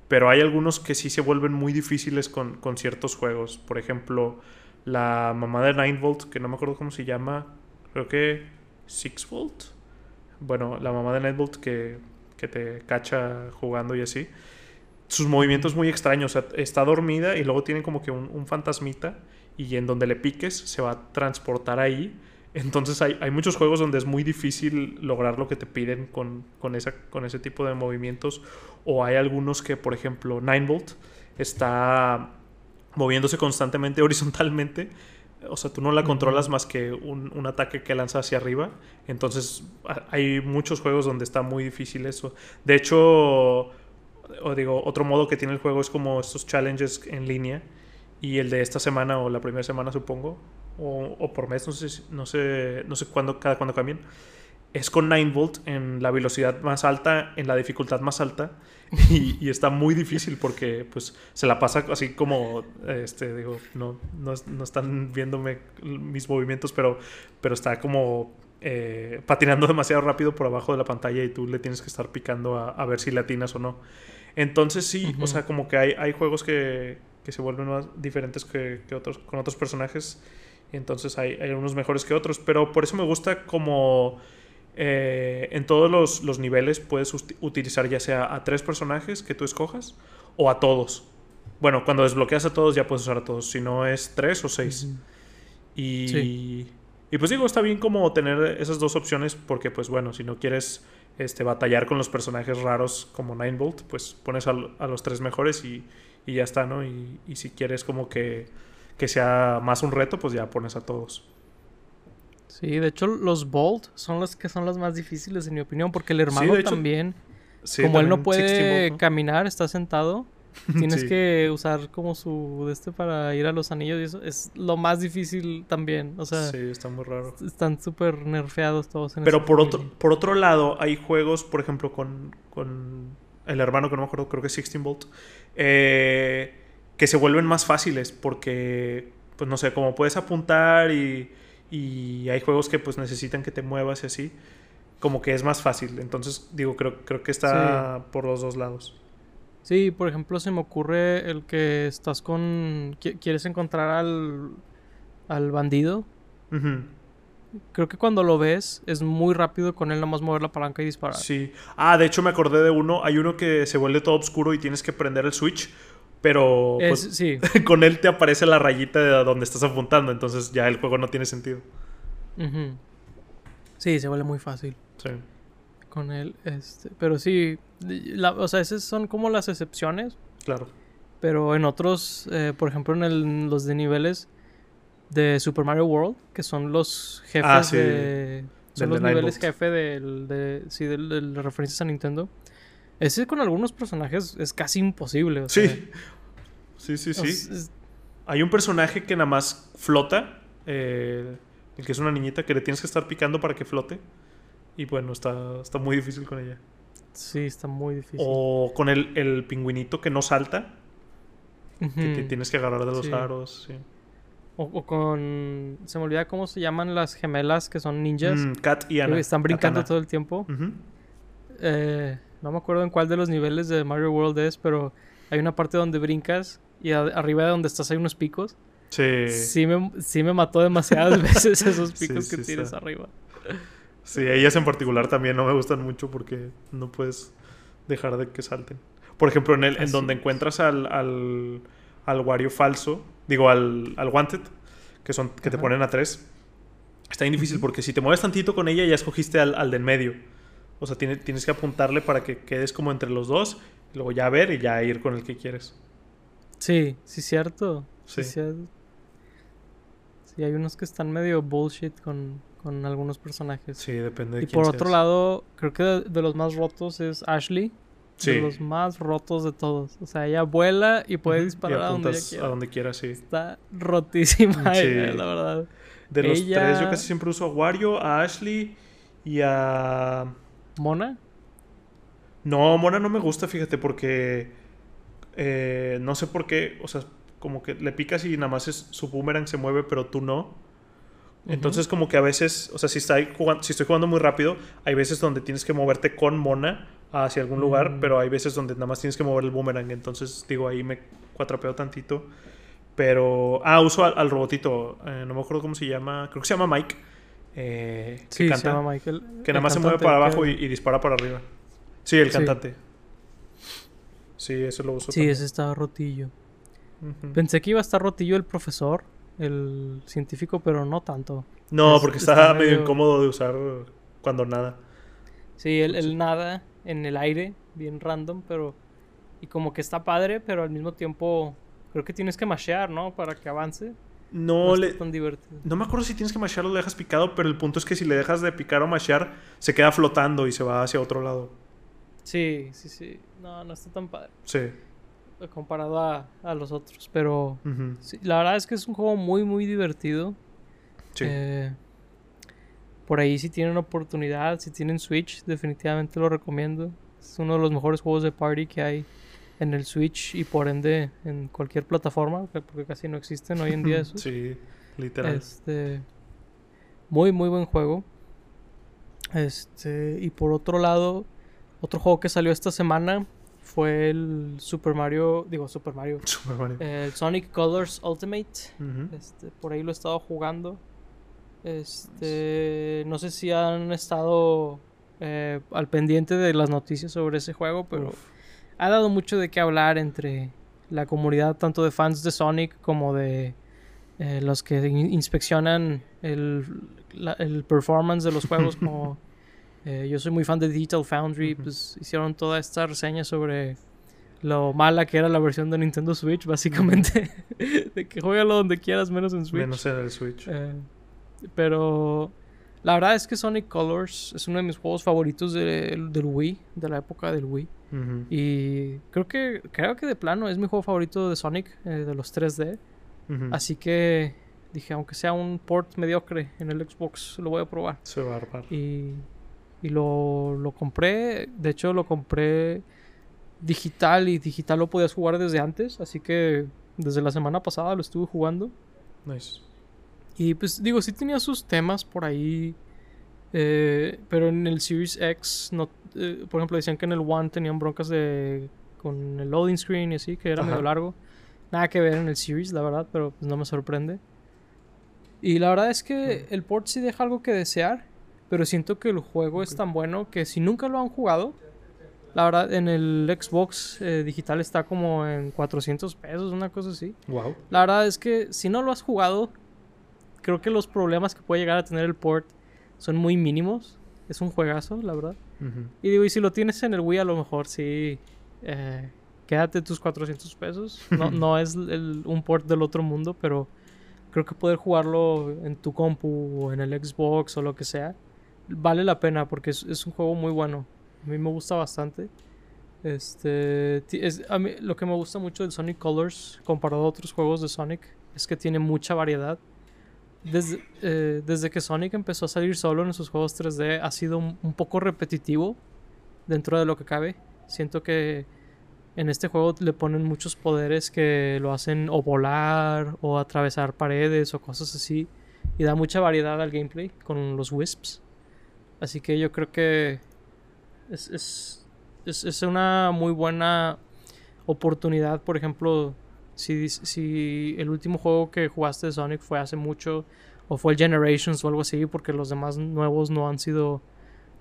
Pero hay algunos que sí se vuelven muy difíciles con, con ciertos juegos. Por ejemplo, la mamá de 9 Volt, que no me acuerdo cómo se llama. Creo que 6 Volt. Bueno, la mamá de 9 Volt que que te cacha jugando y así. Sus movimientos muy extraños. Está dormida y luego tiene como que un, fantasmita y en donde le piques se va a transportar ahí Entonces hay, hay, muchos juegos donde es muy difícil lograr lo que te piden con, con, esa, con ese tipo de movimientos. O hay algunos que, por ejemplo, 9volt está moviéndose constantemente horizontalmente. O sea, tú no la controlas más que un, un, ataque que lanza hacia arriba. Entonces hay muchos juegos donde está muy difícil eso. De hecho, o digo, otro modo que tiene el juego es como estos challenges en línea. Y el de esta semana o la primera semana, supongo, o, por mes, no sé, no sé, no sé cuándo, cada cuándo cambien, es con 9 volt en la velocidad más alta, en la dificultad más alta. Y, está muy difícil porque pues se la pasa así como, este, digo, no, no, están viéndome mis movimientos, pero, pero está como eh, patinando demasiado rápido por abajo de la pantalla y tú le tienes que estar picando a, ver si latinas o no. Entonces sí, o sea, como que hay, hay juegos que, que se vuelven más diferentes que, que, otros, con otros personajes. Entonces hay, hay, unos mejores que otros. Pero por eso me gusta como eh, en todos los, los, niveles puedes utilizar ya sea a tres personajes que tú escojas o a todos. Bueno, cuando desbloqueas a todos ya puedes usar a todos. Si no es tres o seis. Y, y pues digo, está bien como tener esas dos opciones porque pues bueno, si no quieres este, batallar con los personajes raros como Nine Bolt, pues pones a, a los tres mejores y y ya está, ¿no? Y, y si quieres como que, que, sea más un reto, pues ya pones a todos. Sí, de hecho los Bolt son los que son los más difíciles en mi opinión, porque el hermano también, como él no puede caminar, está sentado, tienes que usar como su de este para ir a los anillos y eso es lo más difícil también, o sea, sí, está muy raro. Están súper nerfeados todos. En Pero por otro, por otro lado, hay juegos, por ejemplo, con, con el hermano que no me acuerdo, creo que es 16 Bolt, eh, que se vuelven más fáciles porque, pues no sé, como puedes apuntar y, y, hay juegos que pues necesitan que te muevas y así, como que es más fácil. Entonces, digo, creo, creo que está por los dos lados. Sí, por ejemplo, se me ocurre el que estás con... ¿Quieres encontrar al, al bandido? Creo que cuando lo ves es muy rápido con él nomás mover la palanca y disparar. Sí. Ah, de hecho me acordé de uno. Hay uno que se vuelve todo oscuro y tienes que prender el switch. Pero pues, sí. con él te aparece la rayita de donde estás apuntando. Entonces ya el juego no tiene sentido. Sí, se vuelve muy fácil. Sí. Con él. Este, pero sí. o sea, esas son como las excepciones. Claro. Pero en otros, eh, por ejemplo, en los de niveles de Super Mario World, que son los jefes ah, de. Son los niveles jefe del, de, sí, del, de referencias a Nintendo. Ese con algunos personajes es casi imposible. sí. sí, sí, sí, Hay un personaje que nada más flota. Eh, el que es una niñita que le tienes que estar picando para que flote. Y bueno, está, está muy difícil con ella. Sí, está muy difícil. O con el, el pingüinito que no salta. Que te tienes que agarrar de los aros. Sí. O, con. Se me olvida cómo se llaman las gemelas que son ninjas. Mm, Kat y Ana. están brincando todo el tiempo. Eh, no me acuerdo en cuál de los niveles de Mario World es, pero hay una parte donde brincas y arriba de donde estás hay unos picos. Sí. Sí me, sí me mató demasiadas veces esos picos que tienes arriba. Sí, ellas en particular también no me gustan mucho porque no puedes dejar de que salten. Por ejemplo, en, el, en donde encuentras al, al, al Wario falso, digo, al, al Wanted, que, son, que te ponen a tres, está bien difícil porque si te mueves tantito con ella ya escogiste al, al de en medio. O sea, tiene, tienes que apuntarle para que quedes como entre los dos, luego ya ver y ya ir con el que quieres. Sí, sí, cierto. Sí. Sí, sí hay unos que están medio bullshit con, con algunos personajes. Sí, depende de y por otro lado, creo que de, los más rotos es Ashley. De los más rotos de todos. O sea, ella vuela y puede disparar a donde quiera. A donde quiera, sí. Está rotísima ella, la verdad. De los tres, yo casi siempre uso a Wario, a Ashley y a. ¿Mona? No, Mona no me gusta, fíjate, porque. Eh, no sé por qué. O sea, como que le picas y nada más es, su boomerang se mueve, pero tú no. Entonces, como que a veces, o sea, si, está jugando, si estoy jugando muy rápido, hay veces donde tienes que moverte con Mona hacia algún lugar, mm. pero hay veces donde nada más tienes que mover el boomerang. Entonces, digo, ahí me cuatrapeo tantito. Pero, ah, uso al, robotito, eh, no me acuerdo cómo se llama, creo que se llama Mike. Eh, que sí, canta, se llama Michael. Que nada más se mueve para abajo y, dispara para arriba. Sí, el cantante. Sí, eso lo uso. Sí, ese estaba rotillo. Pensé que iba a estar rotillo el profesor, el científico, pero no tanto. No, Es- porque está está, medio medio- incómodo de usar cuando nada. Sí, el, el nada en el aire, bien random, pero... Y como que está padre, pero al mismo tiempo creo que tienes que mashear, ¿no? Para que avance. No, No le... tan divertido. No me acuerdo si tienes que mashear o lo dejas picado, pero el punto es que si le dejas de picar o mashear, se queda flotando y se va hacia otro lado. Sí, sí, sí. No, no está tan padre Sí. comparado a, a los otros, pero... Sí, la verdad es que es un juego muy, muy divertido. Sí. Eh, por ahí si tienen oportunidad, si tienen Switch, definitivamente lo recomiendo. Es uno de los mejores juegos de party que hay en el Switch y por ende en cualquier plataforma, que- porque casi no existen hoy en día esos. Sí, literal. Este muy muy buen juego. Este, y por otro lado, otro juego que salió esta semana fue el Super Mario, digo Super Mario, Super Mario. el Sonic Colors Ultimate. Este, por ahí lo he estado jugando. Este, no sé si han estado eh, al pendiente de las noticias sobre ese juego, pero Uf. Ha dado mucho de qué hablar entre la comunidad, tanto de fans de Sonic como de eh, los que in- inspeccionan el, la- el performance de los juegos. como eh, yo soy muy fan de Digital Foundry, pues hicieron toda esta reseña sobre lo mala que era la versión de Nintendo Switch, básicamente. de que juégalo donde quieras, menos en Switch. Menos en el Switch. Eh, pero la verdad es que Sonic Colors es uno de mis juegos favoritos de- del Wii, de la época del Wii. Y creo que creo que de plano es mi juego favorito de Sonic, eh, de los 3D. Ujú. Así que dije, aunque sea un port mediocre en el Xbox, lo voy a probar. Se va a armar. Y, y lo, lo compré, de hecho lo compré digital y digital lo podías jugar desde antes, así que desde la semana pasada lo estuve jugando. Nice. Y pues digo, sí tenía sus temas por ahí. eh, pero en el Series X, no, eh, por ejemplo, decían que en el One tenían broncas de con el loading screen y así, que era Ajá. medio largo. Nada que ver en el Series, la verdad, pero pues no me sorprende. Y la verdad es que el port sí deja algo que desear, pero siento que el juego es tan bueno que si nunca lo han jugado, la verdad en el Xbox eh, digital está como en 400 pesos, una cosa así. Wow. La verdad es que si no lo has jugado, creo que los problemas que puede llegar a tener el port son muy mínimos. Es un juegazo, la verdad. Y digo, y si lo tienes en el Wii, a lo mejor sí. eh, quédate tus 400 pesos. No, no es el- un port del otro mundo, pero creo que poder jugarlo en tu compu o en el Xbox o lo que sea, vale la pena porque es, es un juego muy bueno. A mí me gusta bastante. Este, es, a mí, lo que me gusta mucho del Sonic Colors comparado a otros juegos de Sonic es que tiene mucha variedad. Desde, eh, desde que Sonic empezó a salir solo en sus juegos 3D ha sido un, un poco repetitivo dentro de lo que cabe. Siento que en este juego le ponen muchos poderes que lo hacen o volar o atravesar paredes o cosas así. Y da mucha variedad al gameplay con los Wisps. Así que yo creo que es, es, es, es una muy buena oportunidad. Por ejemplo, si, si el último juego que jugaste de Sonic fue hace mucho o fue el Generations o algo así, porque los demás nuevos no han sido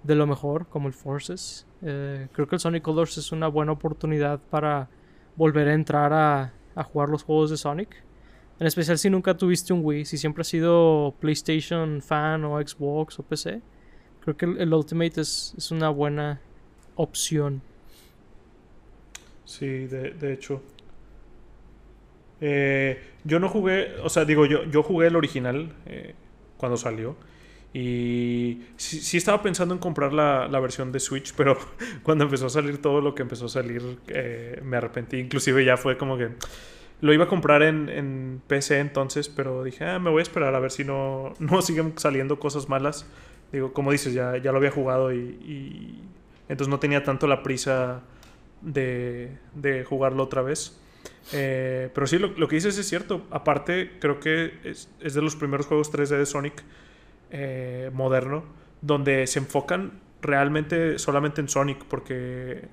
de lo mejor, como el Forces. Eh, creo que el Sonic Colors es una buena oportunidad para volver a entrar a, a jugar los juegos de Sonic. En especial si nunca tuviste un Wii, si siempre has sido PlayStation fan o Xbox o PC. Creo que el, el Ultimate es, es una buena opción. Sí, de, de hecho. Eh, yo no jugué, o sea, digo, yo, yo jugué el original eh, cuando salió. Y sí, estaba pensando en comprar la, la versión de Switch, pero cuando empezó a salir todo lo que empezó a salir, eh, me arrepentí. Inclusive ya fue como que lo iba a comprar en, en PC entonces, pero dije, ah, me voy a esperar a ver si no, no siguen saliendo cosas malas. Digo, como dices, ya, ya lo había jugado y, y entonces no tenía tanto la prisa de, de jugarlo otra vez. Eh, pero sí, lo, lo que dices es cierto. Aparte, creo que es, es de los primeros juegos 3D de Sonic eh, moderno donde se enfocan realmente solamente en Sonic, porque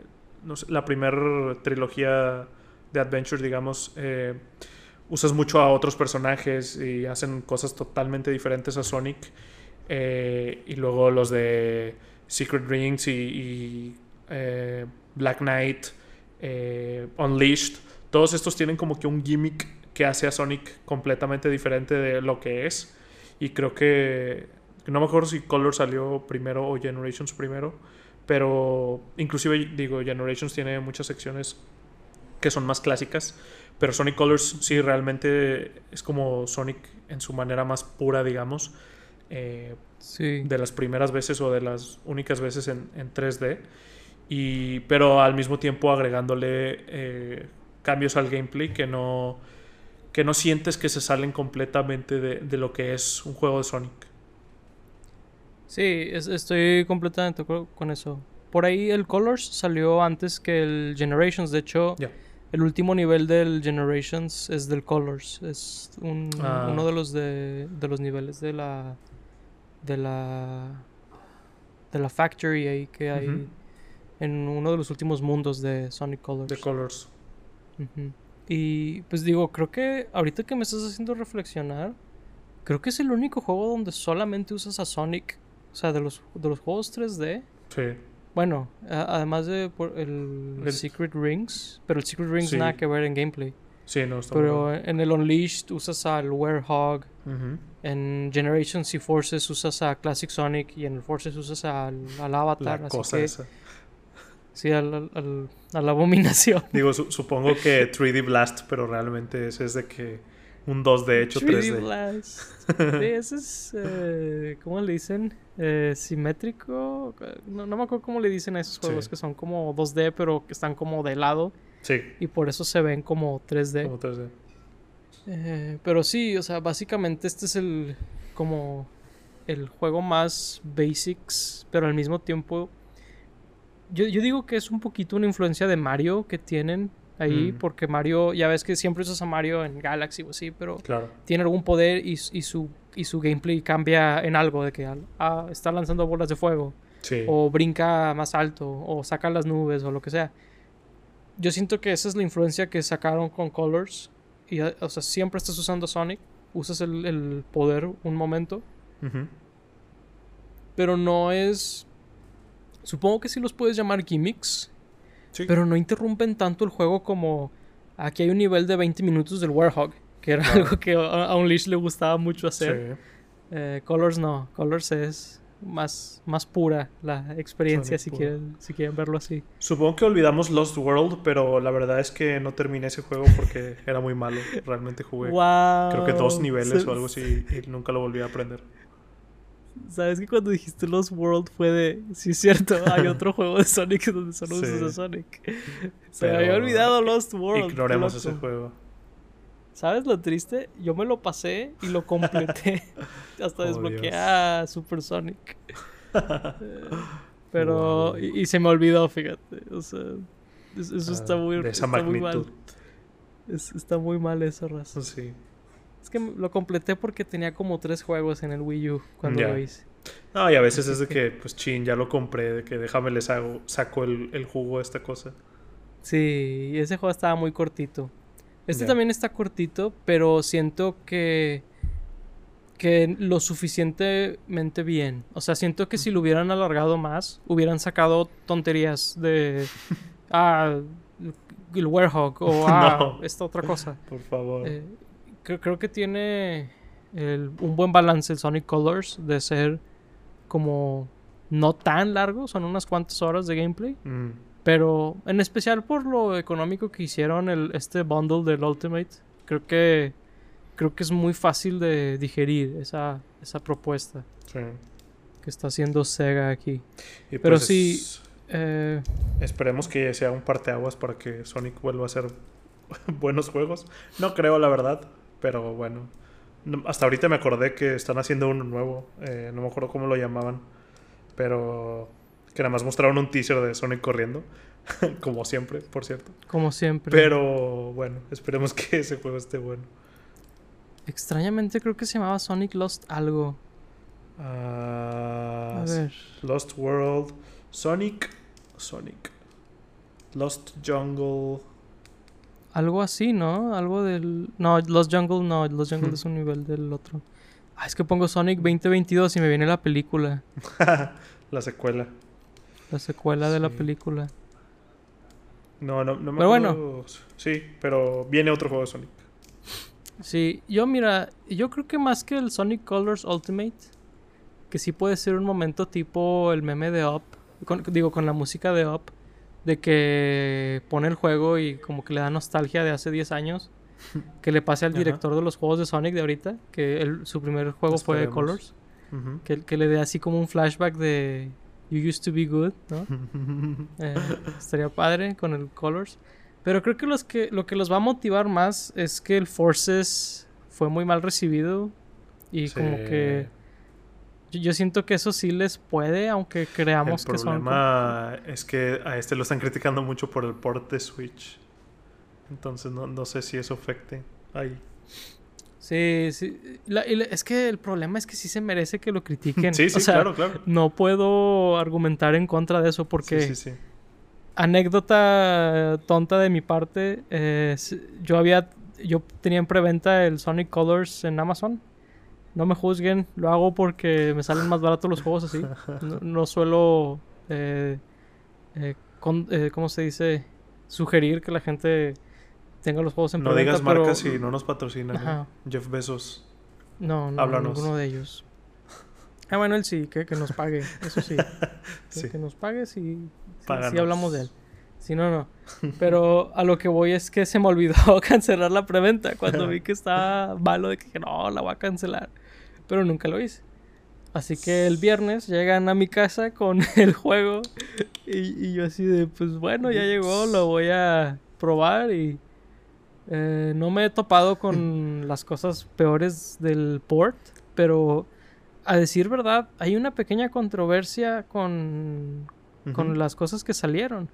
la primera trilogía de Adventure, digamos, eh, usas mucho a otros personajes y hacen cosas totalmente diferentes a Sonic. Eh, y luego los de Secret Rings y, Black Knight, Unleashed, todos estos tienen como que un gimmick que hace a Sonic completamente diferente de lo que es. Y creo que, no me acuerdo si Color salió primero o Generations primero, pero inclusive digo, Generations tiene muchas secciones que son más clásicas, pero Sonic Colors sí realmente es como Sonic en su manera más pura, digamos. Eh, Sí. de las primeras veces o de las únicas veces en, en 3D. Y, pero al mismo tiempo agregándole eh, cambios al gameplay que no, que no sientes que se salen completamente de, de lo que es un juego de Sonic. Sí, es- estoy completamente de acuerdo con eso. Por ahí el Colors salió antes que el Generations. De hecho, el último nivel del Generations es del Colors. Es un- Ah. uno de los de, de los niveles de la de la de la factory ahí que hay en uno de los últimos mundos de Sonic Colors. De Colors. Y pues digo, creo que ahorita que me estás haciendo reflexionar, creo que es el único juego donde solamente usas a Sonic. O sea, de los, de los juegos 3D. Sí. Bueno, a- además de por el, El- Secret Rings, pero el Secret Rings Sí. nada que ver en gameplay. Sí, no, está Pero en el Unleashed usas al Werehog, Ujú. en Generations y Forces usas a Classic Sonic y en el Forces usas al, al Avatar. La así cosa que, esa. Sí, al, al- al- a la abominación. Digo, su- supongo que 3D Blast, pero realmente ese es de que un 2D hecho 3D 3D. Blast. Sí, ese es. eh, ¿Cómo le dicen? Eh, simétrico. No, no me acuerdo cómo le dicen a esos juegos Sí. que son como 2D, pero que están como de lado. Sí, Y por eso se ven como 3D. como 3D. Eh, pero sí, o sea, básicamente este es el. Como. El juego más basics, pero al mismo tiempo. Yo, yo digo que es un poquito una influencia de Mario que tienen ahí, Mm. porque Mario, ya ves que siempre usas a Mario en Galaxy o así, pero Claro. tiene algún poder y, y su, y su gameplay cambia en algo, de que ah, está lanzando bolas de fuego, Sí. o brinca más alto, o saca las nubes, o lo que sea. Yo siento que esa es la influencia que sacaron con Colors. Y, ah, o sea, siempre estás usando Sonic, usas el, el poder un momento, pero no es... Supongo que sí los puedes llamar gimmicks, Sí. pero no interrumpen tanto el juego como... Aquí hay un nivel de 20 minutos del Warhog, que era Claro. algo que a, Unleash le gustaba mucho hacer. Sí. Eh, Colors no, Colors es más, más pura la experiencia si pura. quieren, si quieren verlo así. Supongo que olvidamos Lost World, pero la verdad es que no terminé ese juego porque era muy malo. Realmente jugué Wow. creo que dos niveles o algo así y nunca lo volví a aprender. Sabes que cuando dijiste Lost World fue de, sí es cierto, hay otro juego de Sonic donde solo Sí. usas a Sonic. Se me había olvidado Lost World. Ignoremos ese juego. ¿Sabes lo triste? Yo me lo pasé y lo completé hasta Oh, desbloquear Super Sonic. Pero, Wow. y, y se me olvidó, fíjate. O sea, es- eso Ah, está muy, de esa está muy mal. magnitud. Es- está muy mal esa raza. Sí. Es que lo completé porque tenía como tres juegos en el Wii U cuando lo hice. No, y a veces es de que, pues chin, ya lo compré, de que déjame les hago, saco el, el jugo a esta cosa. Sí, y ese juego estaba muy cortito. Este también está cortito, pero siento que que lo suficientemente bien. O sea, siento que si lo hubieran alargado más, hubieran sacado tonterías de ah el Werehog o ah No. esta otra cosa. Por favor. Eh, creo, creo que tiene el- un buen balance el Sonic Colors de ser como no tan largo, son unas cuantas horas de gameplay. Mm, Pero en especial por lo económico que hicieron el, este bundle del Ultimate, creo que creo que es muy fácil de digerir esa, esa propuesta sí. que está haciendo Sega aquí. Y Pero pues sí- es- Eh, Esperemos que sea un parteaguas para que Sonic vuelva a hacer buenos juegos. No creo, la verdad, pero bueno. No- Hasta ahorita me acordé que están haciendo uno nuevo. eh, no me acuerdo cómo lo llamaban. Pero que nada más mostraron un teaser de Sonic corriendo. Como siempre, por cierto. como siempre. Pero bueno, esperemos que ese juego esté bueno. Extrañamente creo que se llamaba Sonic Lost algo. Ah, A ver. Lost World. Sonic. Sonic. Lost Jungle. Algo así, ¿no? Algo del... No, Lost Jungle no. Lost Jungle Hmm. es un nivel del otro. Ah, es que pongo Sonic 2022 y me viene la película. la secuela. La secuela de la película. No, no, no me Pero acuerdo. Sí, pero viene otro juego de Sonic. Sí, yo mira, yo creo que más que el Sonic Colors Ultimate, que sí puede ser un momento tipo el meme de Up, con- digo, con la música de Up, de que pone el juego y como que le da nostalgia de hace 10 años, que le pase al director de los juegos de Sonic de ahorita, que él- su primer juego fue. Colors, que, que le dé así como un flashback de You used to be good, ¿no? Eh, estaría padre con el Colors. Pero creo que, los que lo que los va a motivar más es que el Forces fue muy mal recibido. Y Sí. como que. Yo, siento que eso sí les puede, aunque creamos El que son. problema es que a este lo están criticando mucho por el port de Switch. Entonces no, no sé si eso afecte ahí. Sí, sí. La- y la- es que el problema es que sí se merece que lo critiquen. Sí, sí, O sea, claro, claro. No puedo argumentar en contra de eso porque. Sí, sí, sí. anécdota tonta de mi parte. eh, yo había. Yo tenía en preventa el Sonic Colors en Amazon. No me juzguen, lo hago porque me salen más baratos los juegos así. No, no suelo. eh, eh, con- eh, ¿Cómo se dice? Sugerir que la gente tenga los juegos en No digas pero- marcas y no nos patrocinan. ¿eh? Jeff Bezos. No, no, Háblanos. ninguno de ellos. Ah, bueno, él sí, que, que nos pague, eso sí. Que, Sí. que nos pague si, si- hablamos de él. Si no, no. Pero a lo que voy es que se me olvidó cancelar la preventa cuando vi que estaba malo de que no, la voy a cancelar. Pero nunca lo hice. Así que el viernes llegan a mi casa con el juego y, y yo así de, pues bueno, ya llegó, lo voy a probar y eh, no me he topado con las cosas peores del port, pero a decir verdad, hay una pequeña controversia con, las cosas que salieron.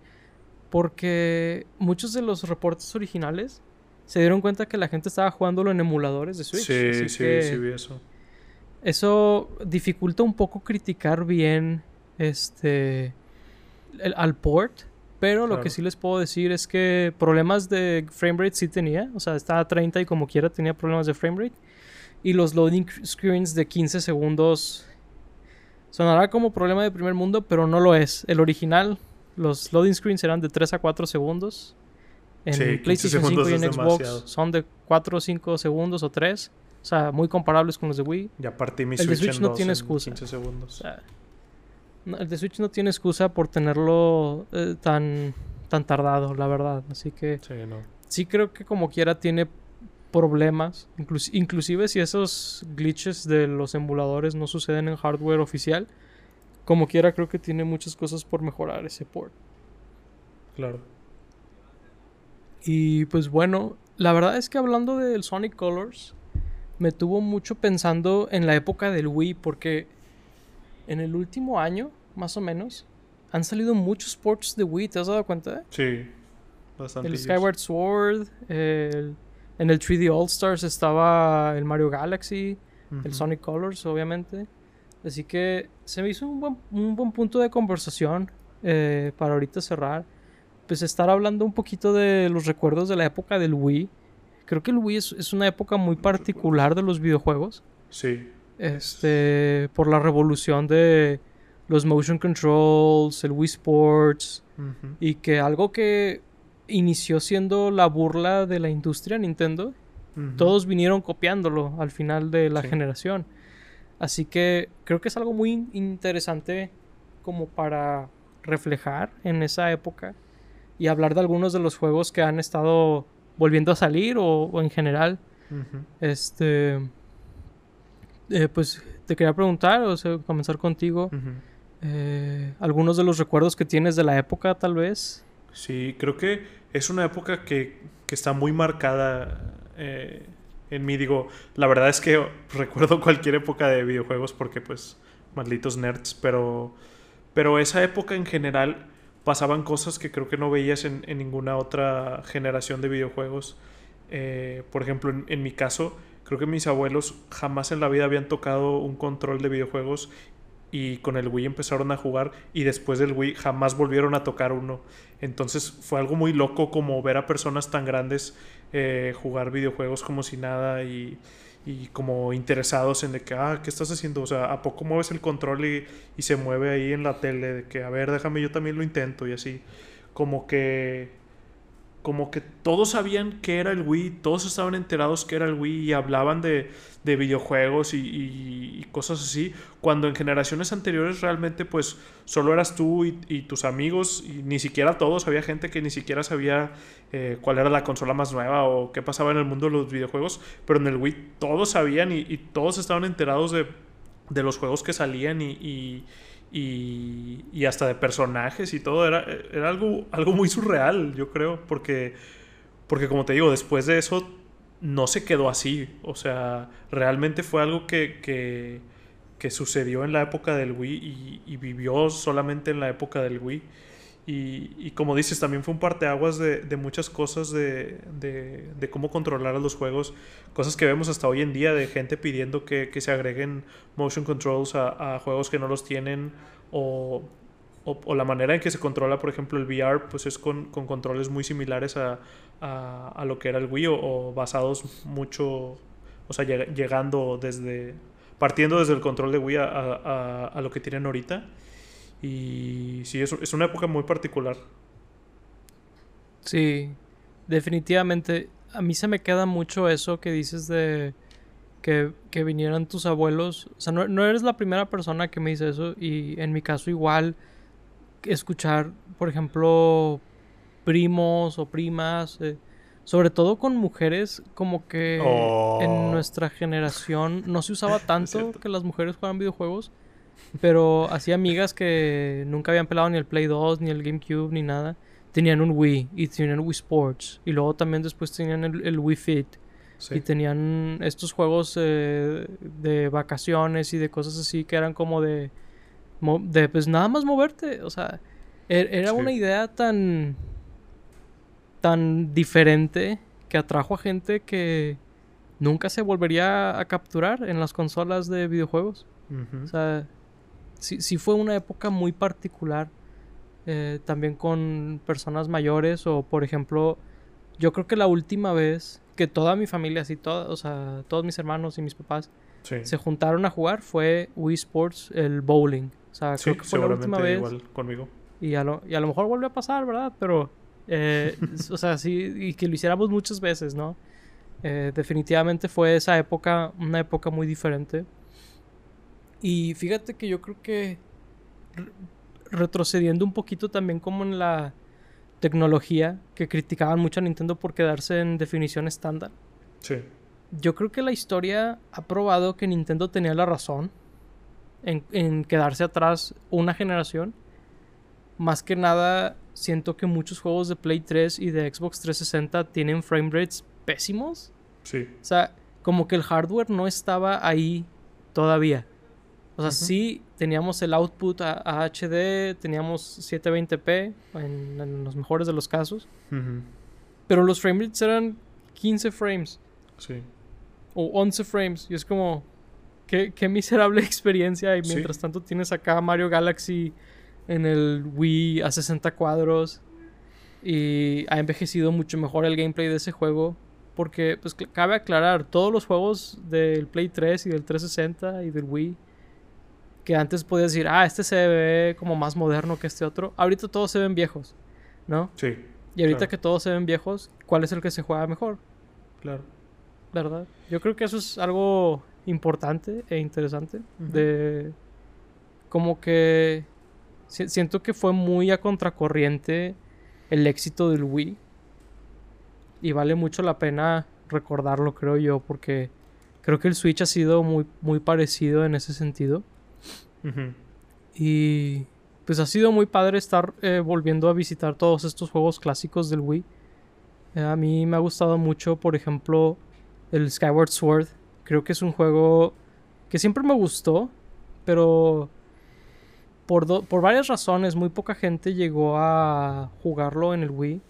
Porque muchos de los reportes originales se dieron cuenta que la gente estaba jugándolo en emuladores de Switch. Sí, sí, que sí vi eso. Eso dificulta un poco criticar bien este el- al port. Pero lo que sí les puedo decir es que problemas de framerate sí tenía. O sea, estaba a 30 y como quiera tenía problemas de framerate. Y los loading screens de 15 segundos sonará como problema de primer mundo, pero no lo es. El original, los loading screens eran de 3 a 4 segundos. En Sí, 15 PlayStation 5 segundos y en Xbox demasiado. son de 4 o 5 segundos o 3. O sea, muy comparables con los de Wii. Ya partí mi El de Switch, Switch en no tiene en excusa. 15 O segundos. sea, no, el de Switch no tiene excusa por tenerlo eh, tan, tan tardado, la verdad. Así que Sí, no. sí creo que como quiera tiene problemas. inclus- inclusive si esos glitches de los emuladores no suceden en hardware oficial. Como quiera creo que tiene muchas cosas por mejorar ese port. Claro. Y pues bueno, la verdad es que hablando del Sonic Colors, me tuvo mucho pensando en la época del Wii, porque en el último año, más o menos, han salido muchos ports de Wii, ¿te has dado cuenta? Sí. Bastante. El Skyward Sword, el- en el 3D All Stars estaba el Mario Galaxy, el Sonic Colors, obviamente. Así que se me hizo un buen, un buen punto de conversación eh, para ahorita cerrar. Pues estar hablando un poquito de los recuerdos de la época del Wii. Creo que el Wii es, es una época muy particular de los videojuegos. Sí. Este, por la revolución de los motion controls, el Wii Sports, y que algo que inició siendo la burla de la industria Nintendo, todos vinieron copiándolo al final de la Sí. generación. Así que creo que es algo muy in- interesante como para reflejar en esa época y hablar de algunos de los juegos que han estado volviendo a salir o, o en general. Este, eh, pues te quería preguntar, o sea, comenzar contigo, eh, algunos de los recuerdos que tienes de la época tal vez. Sí, creo que es una época que, que está muy marcada eh, en mí. Digo, la verdad es que recuerdo cualquier época de videojuegos porque, pues, malditos nerds, pero, pero esa época en general pasaban cosas que creo que no veías en, ninguna otra generación de videojuegos. Eh, por ejemplo, en, en mi caso, creo que mis abuelos jamás en la vida habían tocado un control de videojuegos y con el Wii empezaron a jugar y después del Wii jamás volvieron a tocar uno. Entonces fue algo muy loco como ver a personas tan grandes eh, jugar videojuegos como si nada y, y como interesados en de que, ah, ¿qué estás haciendo? O sea, ¿a poco mueves el control y, y se mueve ahí en la tele? De que, a ver, déjame, yo también lo intento y así. Como que como que todos sabían que era el Wii, todos estaban enterados que era el Wii y hablaban de, de videojuegos y, cosas así, cuando en generaciones anteriores realmente pues solo eras tú y, y, tus amigos y ni siquiera todos, había gente que ni siquiera sabía eh, cuál era la consola más nueva o qué pasaba en el mundo de los videojuegos, pero en el Wii todos sabían y, todos estaban enterados de, de, los juegos que salían y, y, y, hasta de personajes y todo. Era, era algo, algo muy surreal, yo creo, porque, porque como te digo, después de eso no se quedó así. O sea, realmente fue algo que, que, que sucedió en la época del Wii y, vivió solamente en la época del Wii. Y, y, como dices, también fue un parteaguas de, muchas cosas de, cómo controlar a los juegos. Cosas que vemos hasta hoy en día de gente pidiendo que, se agreguen motion controls a, juegos que no los tienen. O, la manera en que se controla, por ejemplo, el VR, pues es con, con controles muy similares a, lo que era el Wii o, basados mucho, o sea, llegando desde, partiendo desde el control de Wii a lo que tienen ahorita. Y sí, es, es una época muy particular. Sí, definitivamente. A mí se me queda mucho eso que dices de que, que vinieran tus abuelos. O sea, no, no, eres la primera persona que me dice eso. Y en mi caso igual, escuchar, por ejemplo, primos o primas. Eh, sobre todo con mujeres, como que oh. en nuestra generación no se usaba tanto que las mujeres juegan videojuegos. Pero así amigas que nunca habían pelado ni el Play 2, ni el GameCube, ni nada. Tenían un Wii y tenían Wii Sports. Y luego también después tenían el, Wii Fit. Sí. Y tenían estos juegos eh, de vacaciones y de cosas así que eran como de, de pues nada más moverte. O sea, er, era sí. una idea tan, tan diferente que atrajo a gente que nunca se volvería a capturar en las consolas de videojuegos. Uh -huh. O sea, sí, sí fue una época muy particular. Eh, también con personas mayores o por ejemplo, yo creo que la última vez que toda mi familia, así toda, o sea, todos mis hermanos y mis papás sí. se juntaron a jugar fue Wii Sports, el bowling. O sea, Sí, creo que fue la última vez. igual conmigo. Y a, lo, y a lo mejor vuelve a pasar, ¿verdad? Pero, eh, o sea, sí, y que lo hiciéramos muchas veces, ¿no? Eh, definitivamente fue esa época, una época muy diferente. Y fíjate que yo creo que re- retrocediendo un poquito también como en la tecnología, que criticaban mucho a Nintendo por quedarse en definición estándar. Sí. Yo creo que la historia ha probado que Nintendo tenía la razón en, en quedarse atrás una generación. Más que nada, siento que muchos juegos de Play 3 y de Xbox 360 tienen frame rates pésimos. Sí. O sea, como que el hardware no estaba ahí todavía. O sea, sí teníamos el output a, a HD, teníamos 720p en, en los mejores de los casos, pero los frame rates eran 15 frames Sí. o 11 frames. Y es como, qué, qué miserable experiencia. Y Sí. mientras tanto tienes acá Mario Galaxy en el Wii a 60 cuadros. Y ha envejecido mucho mejor el gameplay de ese juego. Porque, pues, cabe aclarar, todos los juegos del Play 3 y del 360 y del Wii, que antes podías decir, ah, este se ve como más moderno que este otro, ahorita todos se ven viejos, ¿no? Sí. Y ahorita Claro. que todos se ven viejos, ¿cuál es el que se juega mejor? Claro. ¿verdad? Yo creo que eso es algo importante e interesante. De. Como que. si- siento que fue muy a contracorriente el éxito del Wii. Y vale mucho la pena recordarlo, creo yo, porque creo que el Switch ha sido muy, muy parecido en ese sentido. Y pues ha sido muy padre estar eh, volviendo a visitar todos estos juegos clásicos del Wii. Eh, a mí me ha gustado mucho, por ejemplo, el Skyward Sword. Creo que es un juego que siempre me gustó, pero por, do- por varias razones muy poca gente llegó a jugarlo en el Wii.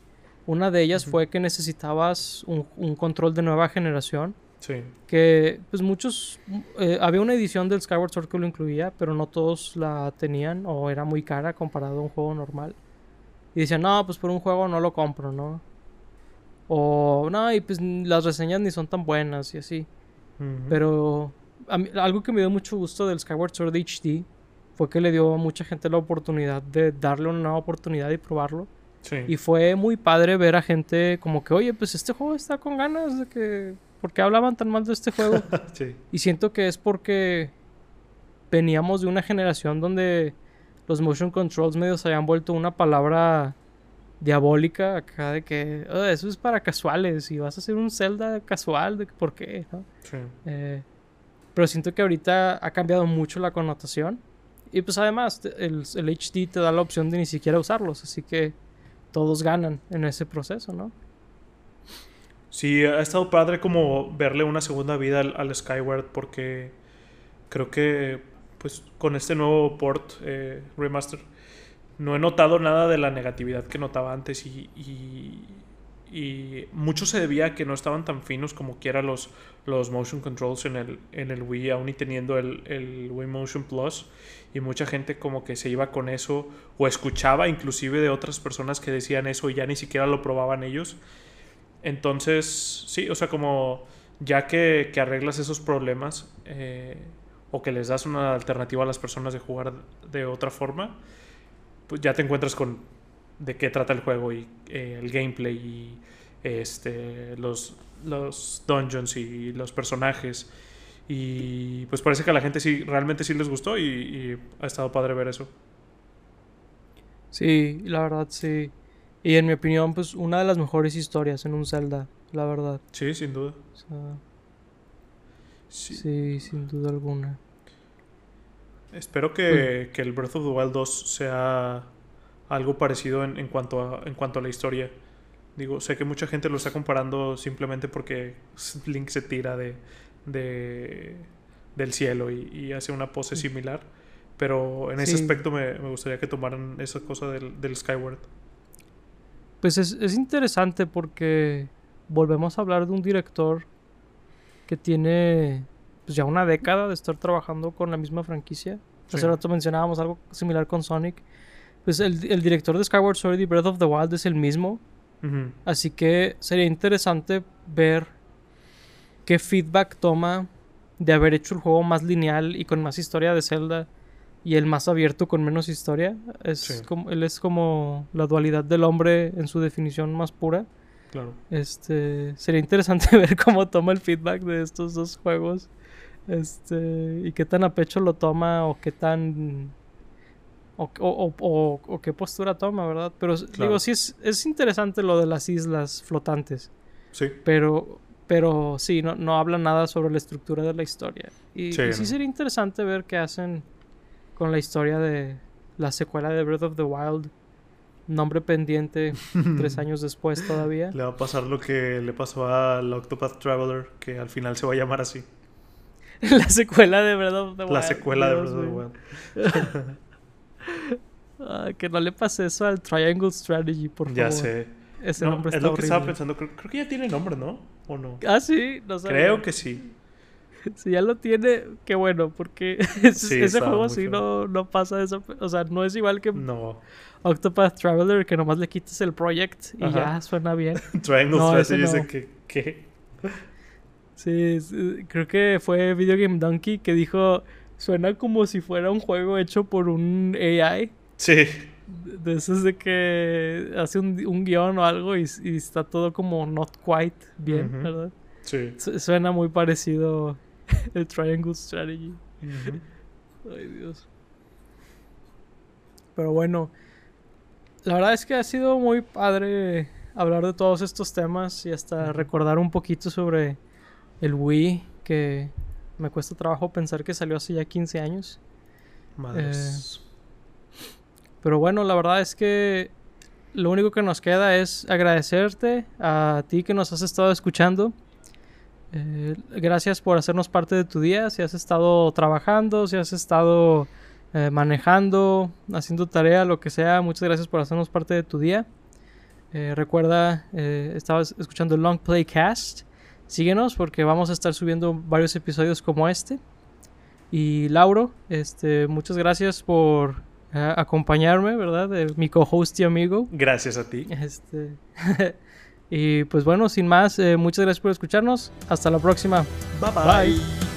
Una de ellas fue que necesitabas un- un control de nueva generación Sí. que pues muchos eh, había una edición del Skyward Sword que lo incluía pero no todos la tenían o era muy cara comparado a un juego normal. Y decían no pues por un juego no lo compro no o no y pues las reseñas ni son tan buenas y así. Pero mí- algo que me dio mucho gusto del Skyward Sword HD fue que le dio a mucha gente la oportunidad de darle una nueva oportunidad y probarlo. Sí. Y fue muy padre ver a gente como que, oye, pues este juego está con ganas de que... ¿Por qué hablaban tan mal de este juego? sí. y siento que es porque veníamos de una generación donde los motion controls medios se habían vuelto una palabra diabólica acá de que "Oh, eso es para casuales y vas a hacer un Zelda casual, de que, ¿por qué? ¿no? Sí. Eh, pero siento que ahorita ha cambiado mucho la connotación. Y pues además el HD te da la opción de ni siquiera usarlos, así que todos ganan en ese proceso, ¿no? Sí, ha estado padre como verle una segunda vida al, al Skyward porque creo que pues con este nuevo port eh, remaster no he notado nada de la negatividad que notaba antes y, y, y mucho se debía a que no estaban tan finos como quiera los, los motion controls en el, en el Wii aún y teniendo el, el Wii Motion Plus y mucha gente como que se iba con eso o escuchaba inclusive de otras personas que decían eso y ya ni siquiera lo probaban ellos entonces, sí, o sea, como ya que, que arreglas esos problemas eh, o que les das una alternativa a las personas de jugar de otra forma, pues ya te encuentras con de qué trata el juego y eh, el gameplay y este, los, los dungeons y los personajes. Y pues parece que a la gente sí, realmente sí les gustó y, y ha estado padre ver eso. Sí, la verdad sí. Y en mi opinión, pues una de las mejores historias en un Zelda, la verdad. Sí, sin duda. O sea, Sí. sí, sin duda alguna. Espero que, que el Breath of the Wild 2 sea algo parecido en, en cuanto a, en cuanto a la historia. Digo, sé que mucha gente lo está comparando simplemente porque Link se tira de, de- del cielo y, y hace una pose similar. Pero en ese Sí. aspecto me, me gustaría que tomaran esa cosa del, del Skyward. Pues es, es interesante porque volvemos a hablar de un director que tiene pues ya una década de estar trabajando con la misma franquicia. Sí. Hace rato mencionábamos algo similar con Sonic. Pues el, el director de Skyward Sword y Breath of the Wild es el mismo. Así que sería interesante ver qué feedback toma de haber hecho el juego más lineal y con más historia de Zelda y el más abierto con menos historia. Es Sí. como, él es como la dualidad del hombre en su definición más pura. Claro. Este, sería interesante ver cómo toma el feedback de estos dos juegos. Este, y qué tan a pecho lo toma o qué tan o, o- o- o- o qué postura toma, ¿verdad? Pero Claro. digo, sí es, es interesante lo de las islas flotantes, Sí. pero pero sí, no, no habla nada sobre la estructura de la historia. Y Sí, y sí sería interesante ver qué hacen con la historia de la secuela de Breath of the Wild. Nombre pendiente tres años después todavía. Le va a pasar lo que le pasó al Octopath Traveler, que al final se va a llamar así. la secuela de Breath of the Wild. La secuela de Breath of the. Wild. Ah, que no le pase eso al Triangle Strategy, por favor. Ya sé. Ese No, nombre es está lo que estaba horrible. pensando. Creo, creo que ya tiene nombre, ¿no? ¿O no? Ah, sí, no sabía. Creo que sí. Si ya lo tiene, qué bueno, porque ese, Sí, ese estaba juego sí no, no pasa eso. O sea, no es igual que No. Octopath Traveler, que nomás le quites el project y Ajá. ya suena bien. Triangle No, Strategy dice no. que. Sí, sí, creo que fue Video Game Donkey que dijo, suena como si fuera un juego hecho por un AI. Sí. De esos de que hace un, un guion o algo y, y está todo como not quite bien. ¿verdad? Sí. Su- Suena muy parecido el Triangle Strategy. Ay, Dios. Pero bueno, la verdad es que ha sido muy padre hablar de todos estos temas y hasta recordar un poquito sobre el Wii, que me cuesta trabajo pensar que salió hace ya 15 años. Madres. Pero bueno, la verdad es que lo único que nos queda es agradecerte a ti que nos has estado escuchando. Eh, gracias por hacernos parte de tu día. Si has estado trabajando, si has estado eh, manejando, haciendo tarea, lo que sea, muchas gracias por hacernos parte de tu día. Eh, recuerda, eh, estabas escuchando el Long Play Cast. Síguenos porque vamos a estar subiendo varios episodios como este. Y Lauro, este, muchas gracias por eh, acompañarme, ¿verdad? Mi co-host y amigo. Gracias a ti. Este, y pues bueno, sin más, eh, muchas gracias por escucharnos. Hasta la próxima. Bye Bye.